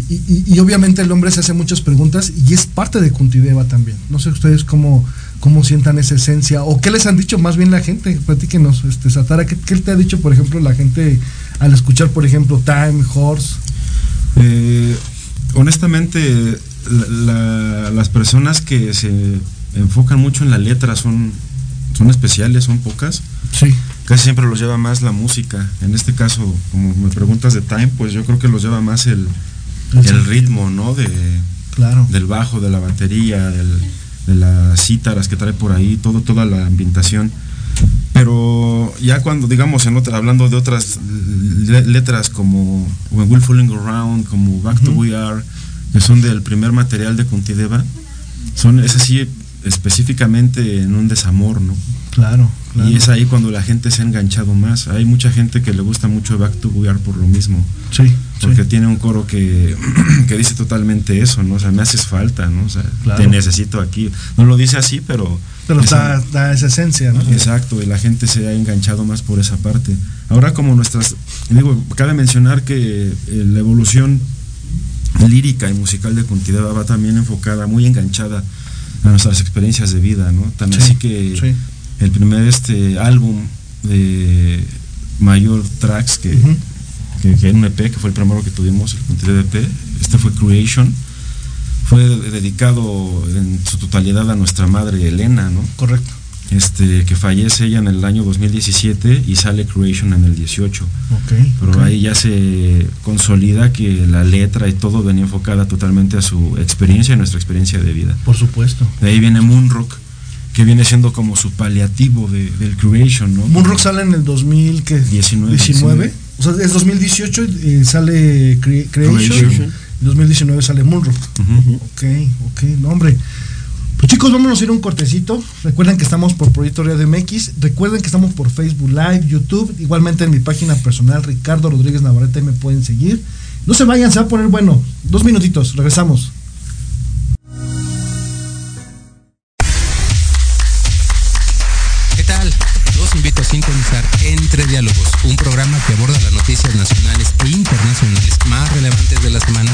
Speaker 3: Y, obviamente el hombre se hace muchas preguntas y es parte de Cuntideva también. No sé ustedes cómo, cómo sientan esa esencia o qué les han dicho más bien la gente. Platíquenos, este, Satara, ¿qué, ¿qué, te ha dicho, por ejemplo, la gente al escuchar, por ejemplo, Time, Horse?
Speaker 6: Eh, honestamente, las personas que se enfocan mucho en la letra son, son especiales, son pocas.
Speaker 3: Sí.
Speaker 6: Casi siempre los lleva más la música. En este caso, como me preguntas de Time, pues yo creo que los lleva más el, el, ritmo, ¿no? De,
Speaker 3: claro.
Speaker 6: Del bajo, de la batería, de las cítaras que trae por ahí, todo, toda la ambientación. Pero ya cuando, digamos, en otra, hablando de otras letras como When We're Falling Around, como Back to We Are, que son del primer material de Cuntideva, son, es así específicamente en un desamor, ¿no?
Speaker 3: Claro,
Speaker 6: Y es ahí cuando la gente se ha enganchado más. Hay mucha gente que le gusta mucho Back to por lo mismo.
Speaker 3: Sí.
Speaker 6: Porque tiene un coro que, [CLEARS THROAT] que, dice totalmente eso, ¿no? O sea, me haces falta, ¿no? O sea, te necesito aquí. No lo dice así, pero...
Speaker 3: Pero da, esa esencia, ¿no?
Speaker 6: Exacto, y la gente se ha enganchado más por esa parte. Ahora como nuestras... Digo, cabe mencionar que eh, la evolución lírica y musical de Cuntideva va también enfocada, muy enganchada a nuestras experiencias de vida, ¿no? También así que el primer este álbum de mayor tracks que, que, un EP, que fue el primero que tuvimos, el Cuntideva EP, este fue Creation, fue dedicado en su totalidad a nuestra madre Elena, ¿no?
Speaker 3: Correcto
Speaker 6: este, que fallece ella en el año 2017 y sale Creation en el 18. Pero ahí ya se consolida que la letra y todo venía enfocada totalmente a su experiencia y nuestra experiencia de vida.
Speaker 3: Por supuesto.
Speaker 6: De ahí viene Moonrock, que viene siendo como su paliativo de, del Creation, ¿no?
Speaker 3: Moonrock sale en el 2019. 19. O sea, es 2018 y sale Creation. En 2019 sale Moonrock. Ok, ok, no hombre. Pues chicos, vámonos a ir un cortecito. Recuerden que estamos por Proyecto Radio MX. Recuerden que estamos por Facebook Live, YouTube. Igualmente en mi página personal, Ricardo Rodríguez Navarrete, me pueden seguir. No se vayan, se va a poner bueno. Dos minutitos, regresamos.
Speaker 4: ¿Qué tal? Los invito a sintonizar Entre Diálogos, un programa que aborda las noticias nacionales e internacionales más relevantes de la semana,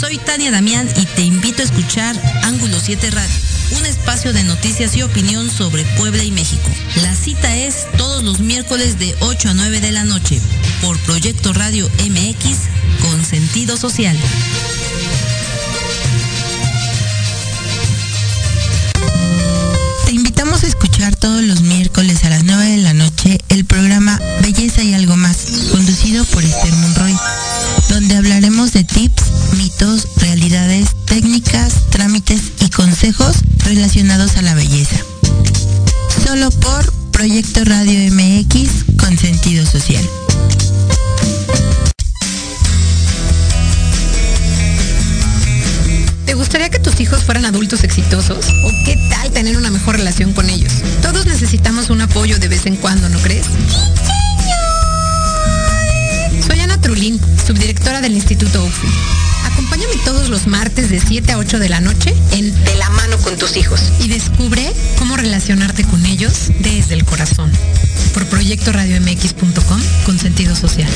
Speaker 8: Soy Tania Damián y te invito a escuchar Ángulo 7 Radio, un espacio de noticias y opinión sobre Puebla y México. La cita es todos los miércoles de 8 a 9 de la noche por Proyecto Radio MX con sentido social. Te invitamos a escuchar todos los miércoles a las 9 de la noche el programa Belleza y algo más, conducido por Esther Monroy, donde hablaremos de tips mitos, realidades, técnicas, trámites y consejos relacionados a la belleza. Solo por
Speaker 9: Proyecto Radio MX con sentido social.
Speaker 10: ¿Te gustaría que tus hijos fueran adultos exitosos? ¿O qué tal tener una mejor relación con ellos? Todos necesitamos un apoyo de vez en cuando, ¿no crees? Soy Ana Trulín, subdirectora del Instituto UFI. Acompáñame todos los martes de 7 a 8 de la noche en De la mano con tus hijos y descubre cómo relacionarte con ellos desde el corazón. Por proyectoradiomx.com con sentido social.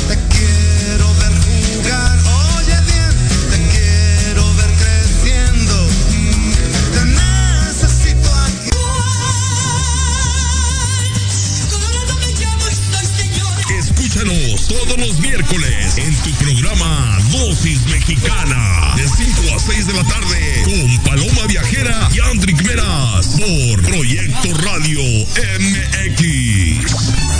Speaker 5: Escúchanos todos los miércoles en tu programa Dosis Mexicana de 5 a 6 de la tarde con Paloma Viajera y Andrick Meras por Proyecto Radio MX.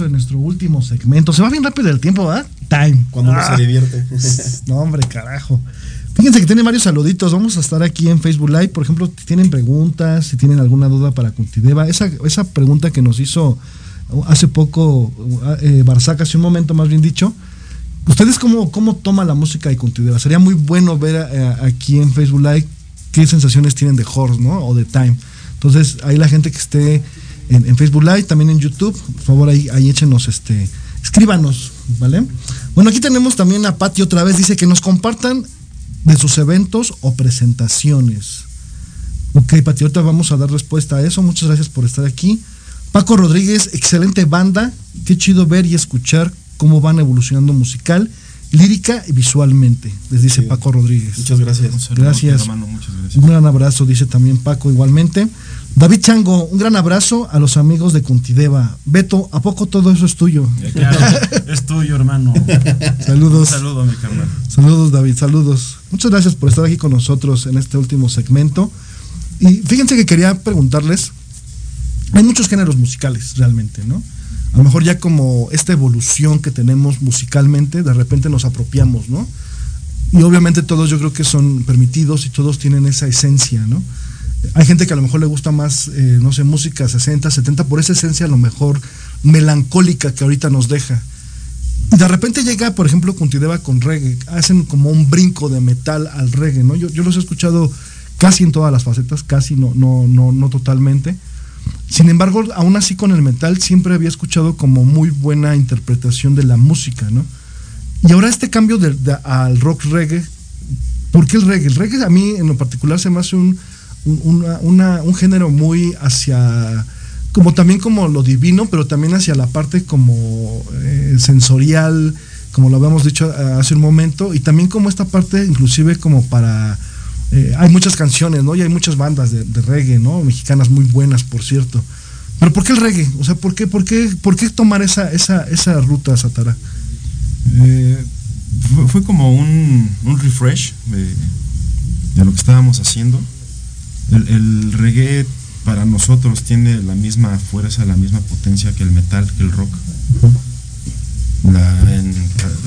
Speaker 3: Regreso en nuestro último segmento. Se va bien rápido el tiempo, ¿verdad? Time.
Speaker 11: Cuando uno
Speaker 3: Ah.
Speaker 11: se divierte. [LAUGHS]
Speaker 3: No, hombre, carajo. Fíjense que tienen varios saluditos. Vamos a estar aquí en Facebook Live. Por ejemplo, si tienen preguntas, si tienen alguna duda para Cuntideva. Esa, esa pregunta que nos hizo hace poco eh, Barzac, hace un momento más bien dicho. ¿Ustedes cómo, cómo toma la música de Cuntideva? Sería muy bueno ver aquí en Facebook Live qué sensaciones tienen de Horse, ¿no? O de Time. Entonces, ahí la gente que esté en, en Facebook Live, también en YouTube, por favor, ahí, ahí échenos este. Escríbanos, ¿vale? Bueno, aquí tenemos también a Patti otra vez, dice que nos compartan de sus eventos o presentaciones. Ok, Pati, ahorita vamos a dar respuesta a eso. Muchas gracias por estar aquí. Paco Rodríguez, excelente banda. Qué chido ver y escuchar cómo van evolucionando musical, lírica y visualmente, les dice Paco Rodríguez.
Speaker 11: Muchas gracias.
Speaker 3: Gracias.
Speaker 6: Hermano, muchas gracias.
Speaker 3: Un gran abrazo, dice también Paco igualmente. David Chango, un gran abrazo a los amigos de Cuntideva. Beto, ¿a poco todo eso es tuyo?
Speaker 6: Claro, [LAUGHS] es tuyo, hermano.
Speaker 3: Saludos.
Speaker 6: Un saludo, mi carnal.
Speaker 3: Saludos, David, saludos. Muchas gracias por estar aquí con nosotros en este último segmento. Y fíjense que quería preguntarles, hay muchos géneros musicales realmente, ¿no? A lo mejor ya como esta evolución que tenemos musicalmente, de repente nos apropiamos, ¿no? Y obviamente todos yo creo que son permitidos y todos tienen esa esencia, ¿no? Hay gente que a lo mejor le gusta más, eh, no sé, música 60, 70, por esa esencia a lo mejor melancólica que ahorita nos deja. Y de repente llega, por ejemplo, Cuntideva con reggae. Hacen como un brinco de metal al reggae, ¿no? Yo, yo los he escuchado casi en todas las facetas, casi, no, no, no, no totalmente. Sin embargo, aún así con el metal siempre había escuchado como muy buena interpretación de la música, ¿no? Y ahora este cambio de- al rock reggae, ¿por qué el reggae? El reggae a mí en lo particular se me hace un, una- una- un género muy hacia, como también como lo divino, pero también hacia la parte como eh, sensorial, como lo habíamos dicho eh, hace un momento, y también como esta parte inclusive como para... eh, hay muchas canciones, ¿no? Y hay muchas bandas de, reggae, ¿no? Mexicanas muy buenas, por cierto. Pero ¿por qué el reggae? O sea, ¿por qué, por qué, por qué tomar esa, esa, esa ruta, Satara?
Speaker 6: Fue, como un, un refresh de lo que estábamos haciendo. El, el reggae para nosotros tiene la misma fuerza, la misma potencia que el metal, que el rock. La- en-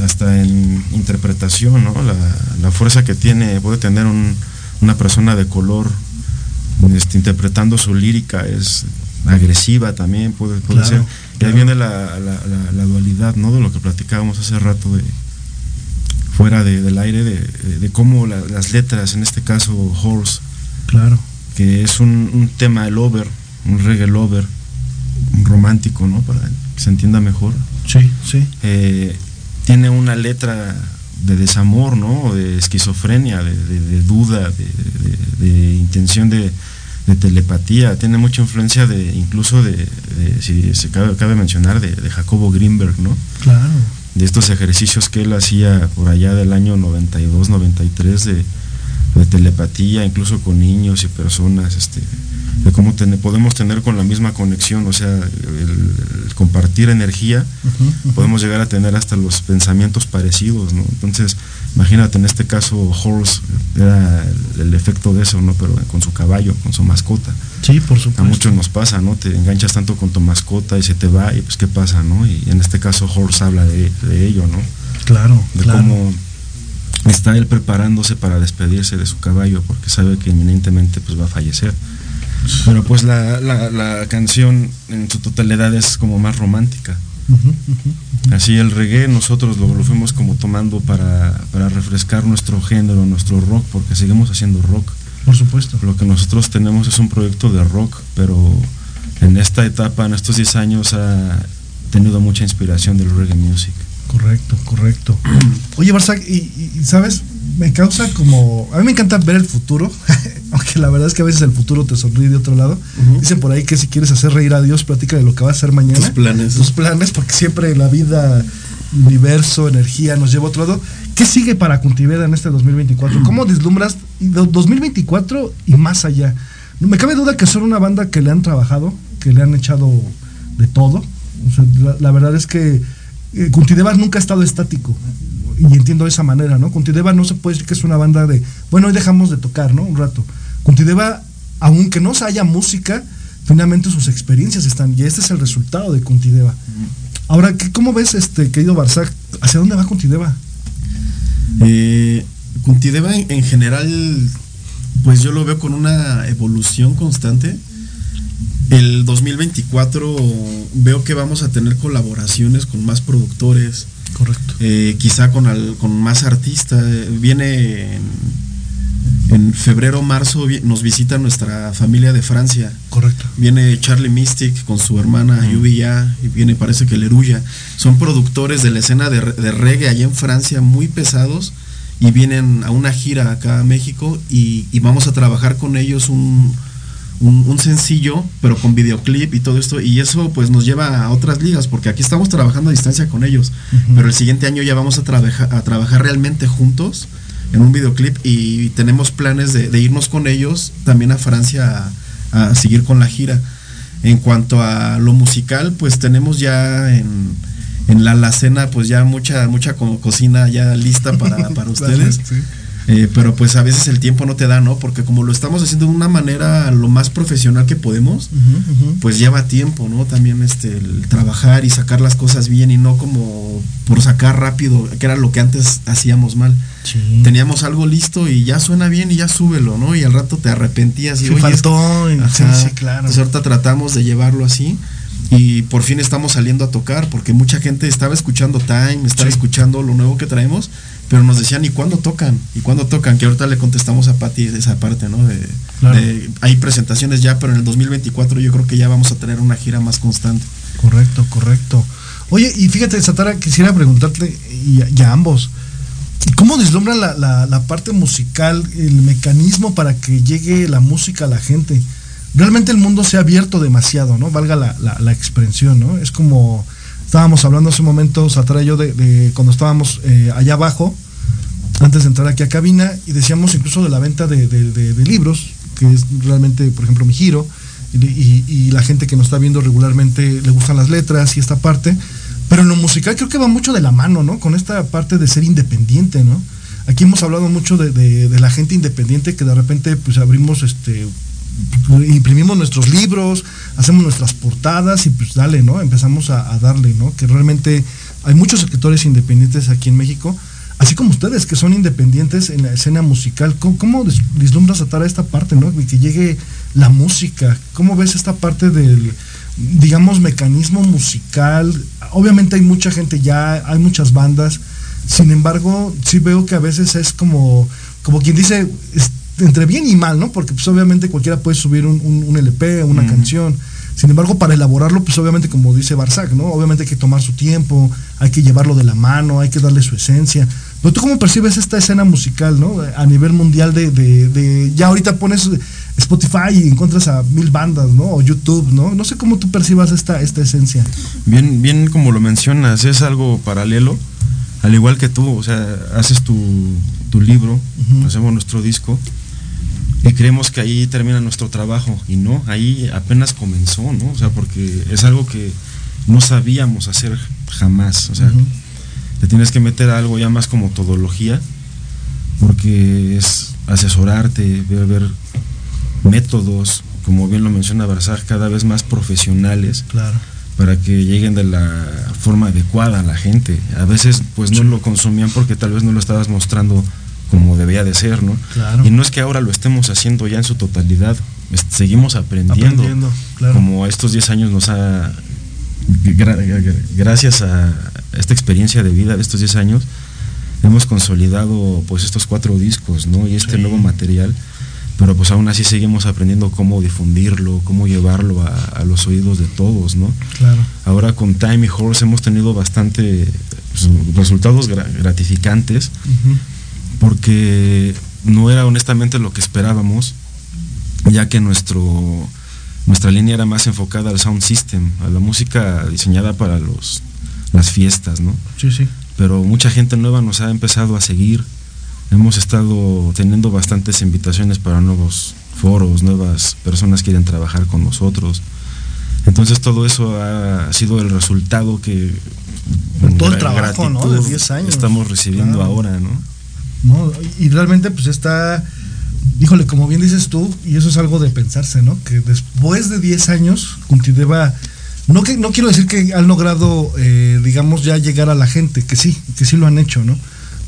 Speaker 6: hasta en interpretación, ¿no? la, la fuerza que tiene, puede tener un- una persona de color este, interpretando su lírica es agresiva también, puede, puede
Speaker 3: Claro,
Speaker 6: ser. Y ahí viene la, la- dualidad, ¿no? De lo que platicábamos hace rato de fuera de- del aire, de, de- de cómo la- las letras, en este caso Horse,
Speaker 3: Claro.
Speaker 6: Que es un, un tema lover, un reggae lover, un romántico, ¿no? Para que se entienda mejor.
Speaker 3: Sí, sí.
Speaker 6: Eh, tiene una letra de desamor, ¿no? De esquizofrenia, de, de- de duda, de, intención de, telepatía. Tiene mucha influencia de, incluso de, si se cabe, cabe mencionar, de, de Jacobo Greenberg, ¿no?
Speaker 3: Claro.
Speaker 6: de estos ejercicios que él hacía por allá del año 92, 93 de, de telepatía, incluso con niños y personas, este, de cómo podemos tener con la misma conexión, o sea, el, compartir energía, podemos llegar a tener hasta los pensamientos parecidos, ¿no? Entonces, imagínate, en este caso, Horse era el, efecto de eso, ¿no? Pero con su caballo, con su mascota.
Speaker 3: Sí, por supuesto.
Speaker 6: A muchos nos pasa, ¿no? Te enganchas tanto con tu mascota y se te va, y pues, ¿qué pasa, no? Y en este caso, Horse habla de, ello, ¿no?
Speaker 3: Claro,
Speaker 6: de cómo está él preparándose para despedirse de su caballo porque sabe que inminentemente pues va a fallecer. Pero pues la, la, canción en su totalidad es como más romántica. Así el reggae nosotros lo, lo fuimos como tomando para, para, refrescar nuestro género, nuestro rock, porque seguimos haciendo rock.
Speaker 3: Por supuesto.
Speaker 6: Lo que nosotros tenemos es un proyecto de rock, pero en esta etapa, en estos 10 años, ha tenido mucha inspiración del reggae music.
Speaker 3: Correcto, correcto. [CLEARS THROAT] Oye, Barça, y, sabes, me causa como. A mí me encanta ver el futuro, [LAUGHS] aunque la verdad es que a veces el futuro te sonríe de otro lado. Dicen por ahí que si quieres hacer reír a Dios, platica de lo que va a hacer mañana.
Speaker 7: Tus planes.
Speaker 3: Tus planes, porque siempre la vida, universo, energía nos lleva a otro lado. ¿Qué sigue para Cultiveda en este 2024? [CLEARS THROAT] ¿Cómo deslumbras 2024 y más allá? Me cabe duda que son una banda que le han trabajado, que le han echado de todo. la verdad es que eh, nunca ha estado estático. Y entiendo de esa manera, ¿no? Cuntideva no se puede decir que es una banda de, bueno, hoy dejamos de tocar, ¿no? Un rato. Cuntideva, aunque no haya música, finalmente sus experiencias están, y este es el resultado de Cuntideva. Ahora, ¿cómo ves, este querido Barzak? ¿Hacia dónde va Cuntideva?
Speaker 7: Eh, en general, pues yo lo veo con una evolución constante el 2024 veo que vamos a tener colaboraciones con más productores.
Speaker 3: Correcto.
Speaker 7: Eh, quizá con, con más artistas. Viene en, febrero, marzo, nos visita nuestra familia de Francia.
Speaker 3: Correcto.
Speaker 7: Viene Charlie Mystic con su hermana uh y viene parece que Leruya. Son productores de la escena de, reggae allá en Francia muy pesados y vienen a una gira acá a México y vamos a trabajar con ellos un un, sencillo, pero con videoclip y todo esto, y eso pues nos lleva a otras ligas, porque aquí estamos trabajando a distancia con ellos, pero el siguiente año ya vamos a, trabajar a trabajar realmente juntos en un videoclip y tenemos planes de, irnos con ellos también a Francia a, seguir con la gira. En cuanto a lo musical, pues tenemos ya en, en la alacena pues ya mucha, mucha cocina ya lista para, para [LAUGHS] ustedes. Eh, pero pues a veces el tiempo no te da, ¿no? Porque como lo estamos haciendo de una manera lo más profesional que podemos, pues lleva tiempo, ¿no? También este, el trabajar y sacar las cosas bien y no como por sacar rápido, que era lo que antes hacíamos mal. Teníamos algo listo y ya suena bien y ya súbelo, ¿no? Y al rato te arrepentías y
Speaker 3: oye, faltó.
Speaker 7: sí, claro. Entonces ahorita tratamos de llevarlo así y por fin estamos saliendo a tocar porque mucha gente estaba escuchando Time, estaba escuchando lo nuevo que traemos pero nos decían, ¿y cuándo tocan? ¿Y cuándo tocan? Que ahorita le contestamos a Patti esa parte, ¿no? De, hay presentaciones ya, pero en el 2024 yo creo que ya vamos a tener una gira más constante.
Speaker 3: Correcto, correcto. Oye, y fíjate, Satara, quisiera preguntarte, y, a ambos, ¿cómo deslumbran la, la, parte musical, el mecanismo para que llegue la música a la gente? Realmente el mundo se ha abierto demasiado, ¿no? Valga la, la expresión, ¿no? Es como Estábamos hablando hace un momento, Satara y yo, de, cuando estábamos eh, allá abajo, antes de entrar aquí a cabina, y decíamos incluso de la venta de, libros, que es realmente, por ejemplo, mi giro, y, la gente que nos está viendo regularmente le gustan las letras y esta parte, pero en lo musical creo que va mucho de la mano, ¿no? Con esta parte de ser independiente, ¿no? Aquí hemos hablado mucho de, de la gente independiente que de repente pues abrimos este imprimimos nuestros libros, hacemos nuestras portadas y pues dale, ¿no? Empezamos a, darle, ¿no? Que realmente hay muchos escritores independientes aquí en México, así como ustedes que son independientes en la escena musical. ¿Cómo, vislumbras atar a esta parte, ¿no? Que llegue la música. ¿Cómo ves esta parte del, digamos, mecanismo musical? Obviamente hay mucha gente ya, hay muchas bandas. Sin embargo, sí veo que a veces es como, como quien dice, entre bien y mal, ¿no? Porque pues obviamente cualquiera puede subir un, un, LP, una canción. Sin embargo, para elaborarlo, pues obviamente como dice Barzak, ¿no? Obviamente hay que tomar su tiempo, hay que llevarlo de la mano, hay que darle su esencia. Pero tú cómo percibes esta escena musical, ¿no? A nivel mundial de, de, ya ahorita pones Spotify y encuentras a mil bandas, ¿no? O YouTube, ¿no? No sé cómo tú percibas esta, esta esencia.
Speaker 6: Bien, bien como lo mencionas, es algo paralelo, al igual que tú, o sea, haces tu, tu libro, hacemos nuestro disco y creemos que ahí termina nuestro trabajo y no, ahí apenas comenzó, ¿no? O sea, porque es algo que no sabíamos hacer jamás, o sea, te tienes que meter a algo ya más como todología, porque es asesorarte, ver, ver métodos, como bien lo menciona Barzag, cada vez más profesionales.
Speaker 3: Claro.
Speaker 6: Para que lleguen de la forma adecuada a la gente. A veces, pues no lo consumían porque tal vez no lo estabas mostrando como debía de ser, ¿no?
Speaker 3: Claro.
Speaker 6: Y no es que ahora lo estemos haciendo ya en su totalidad, seguimos aprendiendo.
Speaker 3: Aprendiendo, claro.
Speaker 6: Como estos 10 años nos ha, gracias a esta experiencia de vida de estos 10 años, hemos consolidado pues estos cuatro discos, ¿no? Y este nuevo material, pero pues aún así seguimos aprendiendo cómo difundirlo, cómo llevarlo a, los oídos de todos, ¿no?
Speaker 3: Claro.
Speaker 6: Ahora con Time y Horse hemos tenido bastante pues, resultados gratificantes porque no era honestamente lo que esperábamos, ya que nuestro, nuestra línea era más enfocada al sound system, a la música diseñada para los, las fiestas, ¿no?
Speaker 3: Sí, sí.
Speaker 6: Pero mucha gente nueva nos ha empezado a seguir. Hemos estado teniendo bastantes invitaciones para nuevos foros, nuevas personas quieren trabajar con nosotros. Entonces todo eso ha sido el resultado que
Speaker 3: todo el trabajo, ¿no? De 10 años.
Speaker 6: Estamos recibiendo ahora, ¿no?
Speaker 3: ¿no? Y realmente pues está, híjole, como bien dices tú, y eso es algo de pensarse, ¿no? Que después de 10 años, Cuntideva, no, que, no quiero decir que han logrado, eh, digamos, ya llegar a la gente, que sí, que sí lo han hecho, ¿no?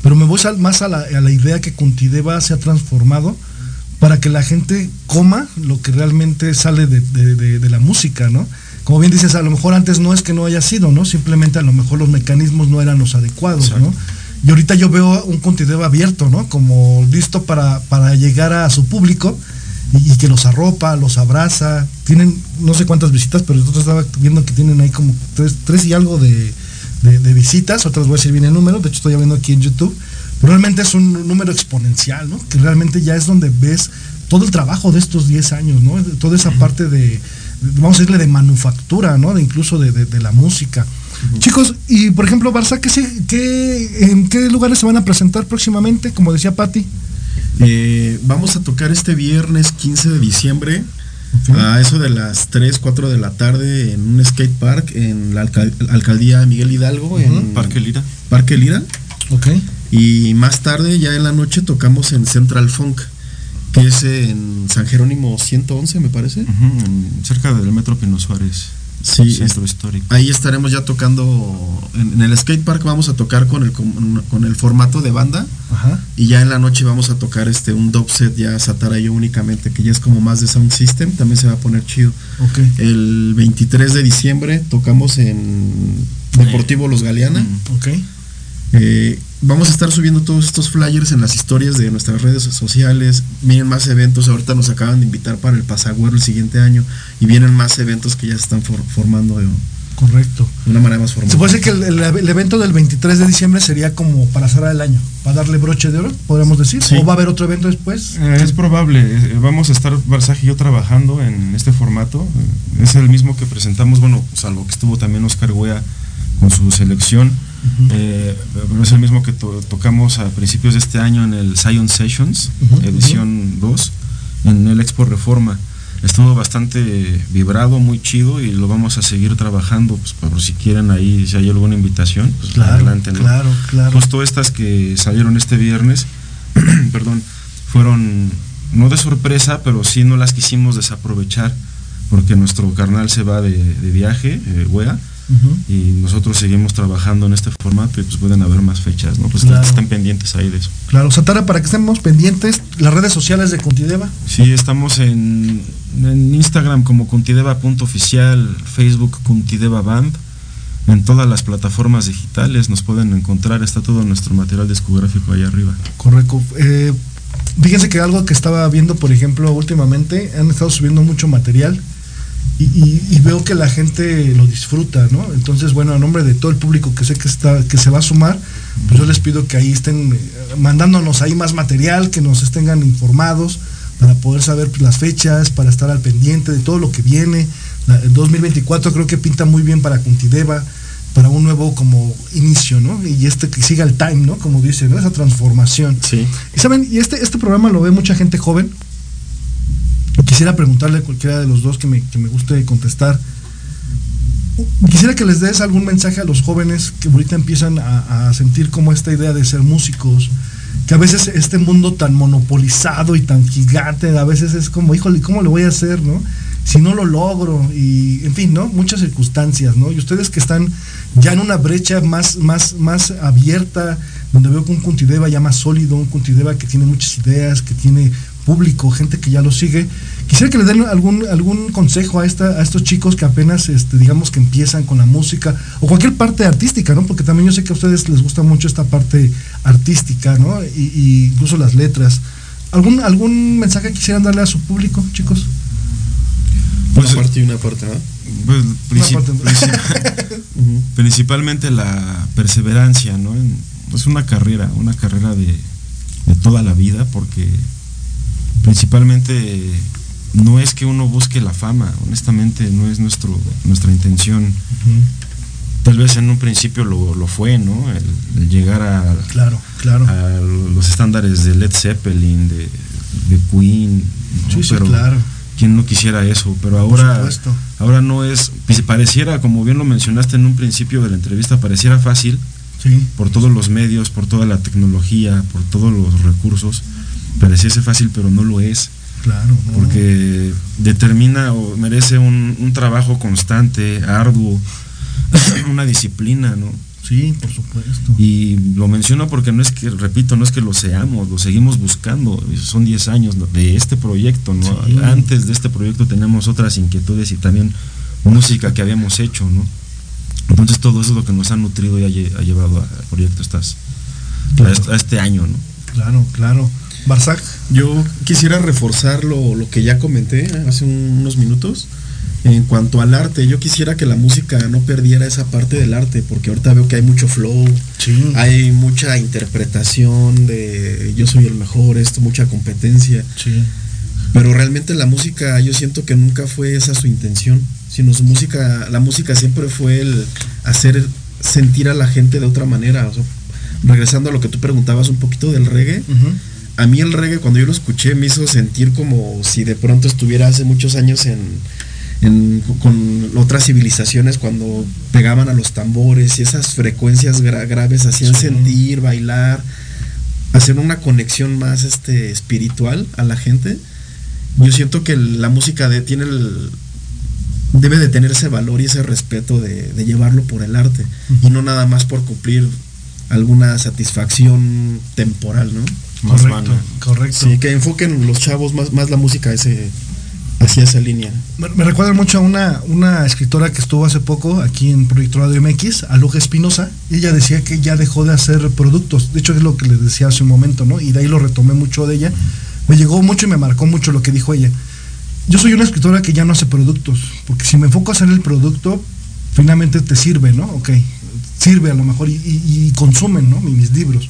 Speaker 3: Pero me voy más a la, a la idea que Cuntideva se ha transformado para que la gente coma lo que realmente sale de, de, la música, ¿no? Como bien dices, a lo mejor antes no es que no haya sido, ¿no? Simplemente a lo mejor los mecanismos no eran los adecuados, ¿no? Y ahorita yo veo un contenido abierto, ¿no? Como listo para, para llegar a su público y, que los arropa, los abraza. Tienen no sé cuántas visitas, pero yo estaba viendo que tienen ahí como tres, tres y algo de, visitas. Otras voy a decir bien el número, de hecho estoy viendo aquí en YouTube. Pero realmente es un número exponencial, ¿no? Que realmente ya es donde ves todo el trabajo de estos 10 años, ¿no? Toda esa parte de, vamos a decirle, de manufactura, ¿no? De incluso de, de la música. Chicos, y por ejemplo, Barça, ¿qué, ¿en qué lugares se van a presentar próximamente? Como decía Patti.
Speaker 7: Eh, vamos a tocar este viernes 15 de diciembre a eso de las 3, 4 de la tarde en un skate park en la alcaldía Miguel Hidalgo, en
Speaker 6: Parque Lira.
Speaker 7: Parque Lira.
Speaker 3: Ok.
Speaker 7: Y más tarde, ya en la noche, tocamos en Central Funk, que es en San Jerónimo 111, me parece.
Speaker 6: cerca del Metro Pino Suárez.
Speaker 7: Sí, centro histórico. Ahí estaremos ya tocando en, el skate park vamos a tocar con el con, el formato de banda y ya en la noche vamos a tocar este un dub set ya Satara yo únicamente que ya es como más de sound system también se va a poner chido. El 23 de diciembre tocamos en Deportivo Los Galeana.
Speaker 3: Mm,
Speaker 7: eh, vamos a estar subiendo todos estos flyers en las historias de nuestras redes sociales. Vienen más eventos. Ahorita nos acaban de invitar para el Pasagüero el siguiente año. Y vienen más eventos que ya se están formando. De,
Speaker 3: Correcto.
Speaker 7: una manera más formal.
Speaker 3: Se puede decir que el, evento del 23 de diciembre sería como para cerrar el año, para darle broche de oro, podríamos decir. ¿O va a haber otro evento después?
Speaker 6: Eh, es probable. Eh, vamos a estar, Barzaje y yo, trabajando en este formato. Es el mismo que presentamos, bueno, salvo que estuvo también Oscar Wea con su selección eh, es el mismo que tocamos a principios de este año en el Zion Sessions, edición 2, en el Expo Reforma. Estuvo bastante vibrado, muy chido y lo vamos a seguir trabajando, pues por si quieren ahí, si hay alguna invitación, pues adelante.
Speaker 3: Claro, claro.
Speaker 6: Justo estas que salieron este viernes, [CLEARS THROAT] perdón, fueron no de sorpresa, pero sí no las quisimos desaprovechar porque nuestro carnal se va de, viaje, eh, wea, y nosotros seguimos trabajando en este formato y pues pueden haber más fechas, ¿no? Pues estén pendientes ahí de eso.
Speaker 3: Claro, Satara, para que estemos pendientes, las redes sociales de Cuntideva.
Speaker 6: Sí, estamos en, Instagram como Cuntideva.oficial, Facebook Cuntideva Band, en todas las plataformas digitales nos pueden encontrar, está todo nuestro material discográfico ahí arriba.
Speaker 3: Correcto. Eh, fíjense que algo que estaba viendo, por ejemplo, últimamente, han estado subiendo mucho material y, veo que la gente lo disfruta, ¿no? Entonces, bueno, a nombre de todo el público que sé que está, que se va a sumar, pues yo les pido que ahí estén eh, mandándonos ahí más material, que nos estén informados para poder saber pues, las fechas, para estar al pendiente de todo lo que viene. el 2024 creo que pinta muy bien para Cuntideva. para un nuevo como inicio, ¿no? Y este que siga el time, ¿no? Como dice, ¿no? Esa transformación.
Speaker 7: Sí.
Speaker 3: Y saben, y este, este programa lo ve mucha gente joven. Quisiera preguntarle a cualquiera de los dos que me, que me guste contestar. Quisiera que les des algún mensaje a los jóvenes que ahorita empiezan a, sentir como esta idea de ser músicos, que a veces este mundo tan monopolizado y tan gigante, a veces es como, híjole, ¿cómo lo voy a hacer, no? Si no lo logro, y en fin, ¿no? Muchas circunstancias, ¿no? Y ustedes que están ya en una brecha más, más, más abierta, donde veo que un Cuntideva ya más sólido, un Cuntideva que tiene muchas ideas, que tiene público, gente que ya lo sigue. Quisiera que le den algún, algún consejo a, esta, a estos chicos que apenas, este, digamos, que empiezan con la música o cualquier parte artística, ¿no? Porque también yo sé que a ustedes les gusta mucho esta parte artística, ¿no? Y, y incluso las letras. ¿Algún, ¿Algún mensaje quisieran darle a su público, chicos?
Speaker 7: Pues, una parte y una parte, ¿no?
Speaker 6: Pues, princip princip [LAUGHS] principalmente la perseverancia, ¿no? Es pues una carrera, una carrera de, de toda la vida, porque principalmente no es que uno busque la fama, honestamente no es nuestro, nuestra intención. Uh -huh. Tal vez en un principio lo, lo fue, ¿no? El, el, llegar a,
Speaker 3: claro, claro.
Speaker 6: a los estándares de Led Zeppelin, de, de Queen, ¿no?
Speaker 3: sí, sí,
Speaker 6: pero
Speaker 3: claro.
Speaker 6: quién no quisiera eso, pero ahora, ahora no es, pareciera, como bien lo mencionaste en un principio de la entrevista, pareciera fácil,
Speaker 3: sí.
Speaker 6: por todos los medios, por toda la tecnología, por todos los recursos, pareciese fácil, pero no lo es.
Speaker 3: Claro. No.
Speaker 6: Porque determina o merece un, un trabajo constante, arduo, [CLEARS THROAT] una disciplina, ¿no?
Speaker 3: Sí, por supuesto.
Speaker 6: Y lo menciono porque no es que, repito, no es que lo seamos, lo seguimos buscando. Son 10 años de este proyecto, ¿no? Sí. Antes de este proyecto tenemos otras inquietudes y también música que habíamos hecho, ¿no? Entonces todo eso es lo que nos ha nutrido y ha, llevado al proyecto estas, claro. a, este año, ¿no?
Speaker 3: Claro, claro. Barzac.
Speaker 7: Yo quisiera reforzar lo, lo, que ya comenté hace unos minutos. En cuanto al arte, yo quisiera que la música no perdiera esa parte del arte, porque ahorita veo que hay mucho flow,
Speaker 3: sí.
Speaker 7: hay mucha interpretación de yo soy el mejor, esto, mucha competencia.
Speaker 3: Sí.
Speaker 7: Pero realmente la música, yo siento que nunca fue esa su intención, sino su música, la música siempre fue el hacer sentir a la gente de otra manera. O sea, regresando a lo que tú preguntabas un poquito del reggae.
Speaker 3: Uh -huh
Speaker 7: a mí el reggae cuando yo lo escuché me hizo sentir como si de pronto estuviera hace muchos años en, en, con otras civilizaciones cuando pegaban a los tambores y esas frecuencias gra graves hacían sí. sentir, bailar, hacer una conexión más este, espiritual a la gente. Yo siento que la música de, tiene el, debe de tener ese valor y ese respeto de, de llevarlo por el arte uh -huh. y no nada más por cumplir alguna satisfacción temporal, ¿no?
Speaker 3: Más correcto, correcto.
Speaker 7: Sí, que enfoquen los chavos más, más la música ese, hacia esa línea.
Speaker 3: Me, me, recuerda mucho a una, una escritora que estuvo hace poco aquí en Proyecto Radio MX, Aluja Espinosa, y ella decía que ya dejó de hacer productos. De hecho, es lo que les decía hace un momento, ¿no? Y de ahí lo retomé mucho de ella. Me llegó mucho y me marcó mucho lo que dijo ella. Yo soy una escritora que ya no hace productos, porque si me enfoco a hacer el producto, finalmente te sirve, ¿no? Ok, sirve a lo mejor y, y, y consumen, ¿no? Mis libros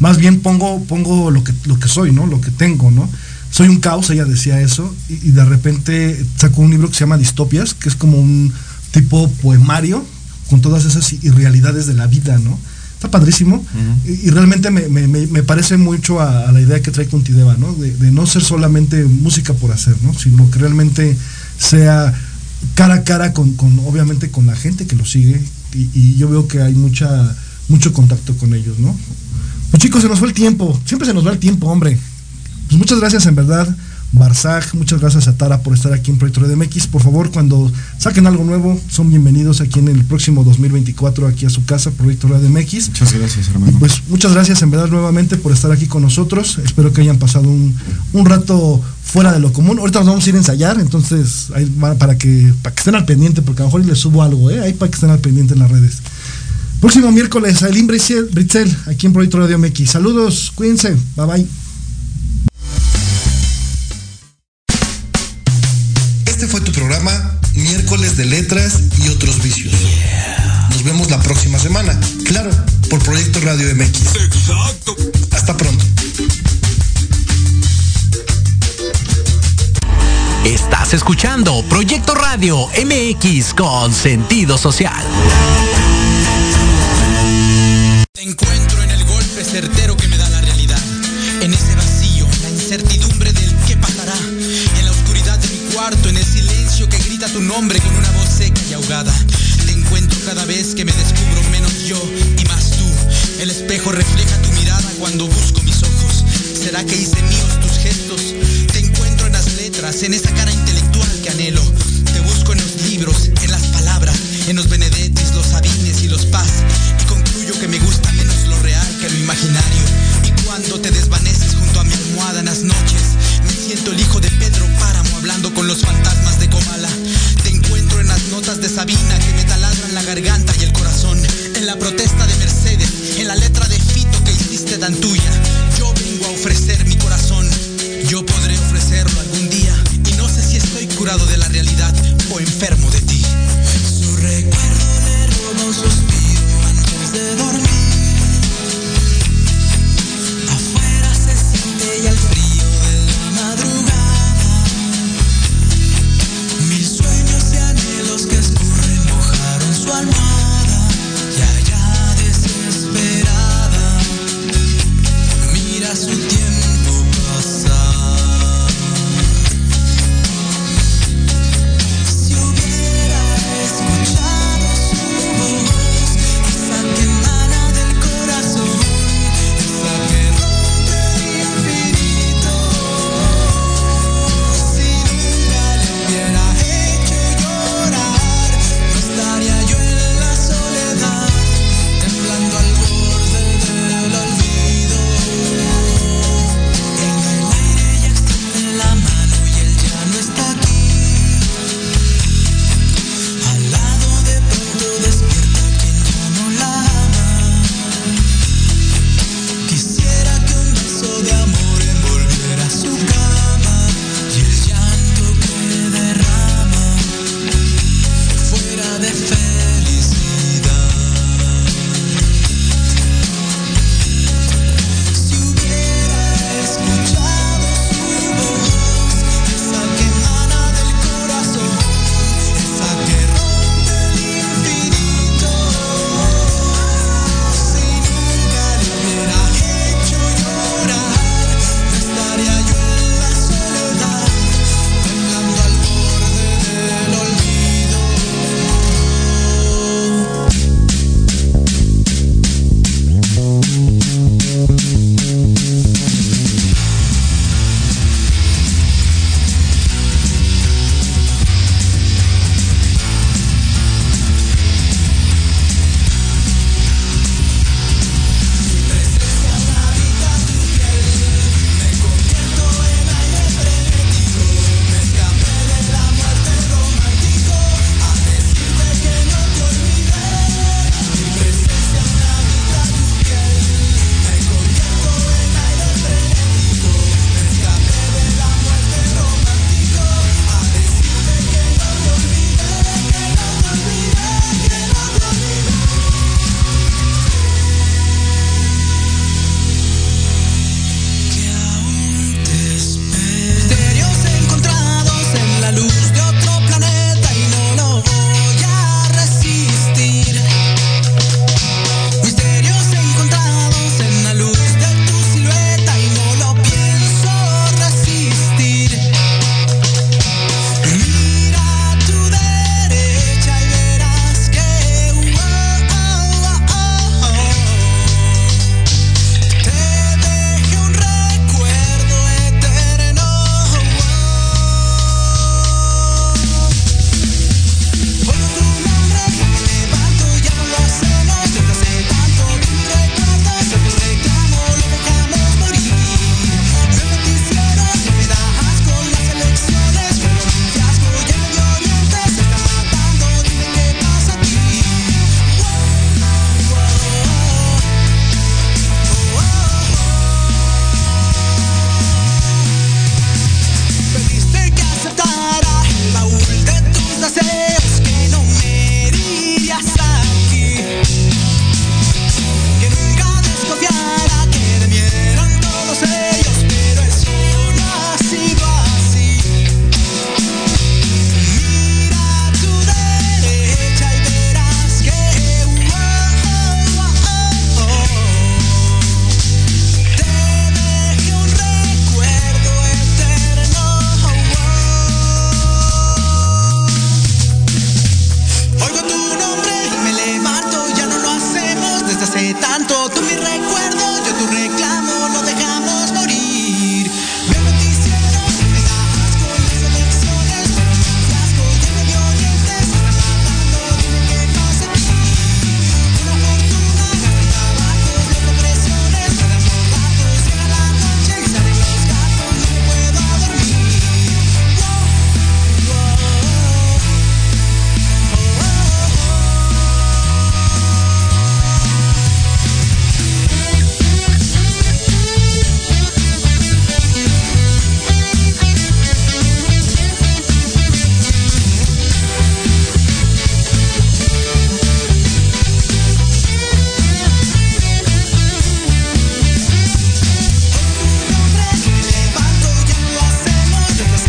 Speaker 3: más bien pongo, pongo lo, que, lo que soy, ¿no? Lo que tengo, ¿no? Soy un caos, ella decía eso, y, y, de repente sacó un libro que se llama Distopias, que es como un tipo poemario con todas esas irrealidades de la vida, ¿no? Está padrísimo uh -huh. y, y, realmente me, me, me, parece mucho a, a, la idea que trae Contideva, ¿no? De, de, no ser solamente música por hacer, ¿no? Sino que realmente sea cara a cara con, con obviamente con la gente que lo sigue y, y yo veo que hay mucha mucho contacto con ellos, ¿no? Pues chicos, se nos fue el tiempo. Siempre se nos va el tiempo, hombre. Pues muchas gracias en verdad, Barzag. Muchas gracias a Tara por estar aquí en Proyecto de MX. Por favor, cuando saquen algo nuevo, son bienvenidos aquí en el próximo 2024, aquí a su casa, Proyecto de MX.
Speaker 6: Muchas gracias, hermano.
Speaker 3: Pues muchas gracias en verdad nuevamente por estar aquí con nosotros. Espero que hayan pasado un, un rato fuera de lo común. Ahorita nos vamos a ir a ensayar, entonces ahí para que, para que estén al pendiente, porque a lo mejor les subo algo, ¿eh? ahí para que estén al pendiente en las redes. Próximo miércoles, Aileen Britzel, aquí en Proyecto Radio MX. Saludos, cuídense, bye bye.
Speaker 12: Este fue tu programa Miércoles de Letras y otros vicios. Nos vemos la próxima semana, claro, por Proyecto Radio MX.
Speaker 13: Exacto.
Speaker 12: Hasta pronto.
Speaker 4: Estás escuchando Proyecto Radio MX con sentido social.
Speaker 14: golpe certero que me da la realidad. En ese vacío, la incertidumbre del qué pasará. En la oscuridad de mi cuarto, en el silencio que grita tu nombre con una voz seca y ahogada. Te encuentro cada vez que me descubro menos yo y más tú. El espejo refleja tu mirada cuando busco mis ojos. ¿Será que hice míos tus gestos? Te encuentro en las letras, en esa cara intelectual que anhelo. Te busco en los libros, en las palabras, en los Benedettis, los Sabines y los Paz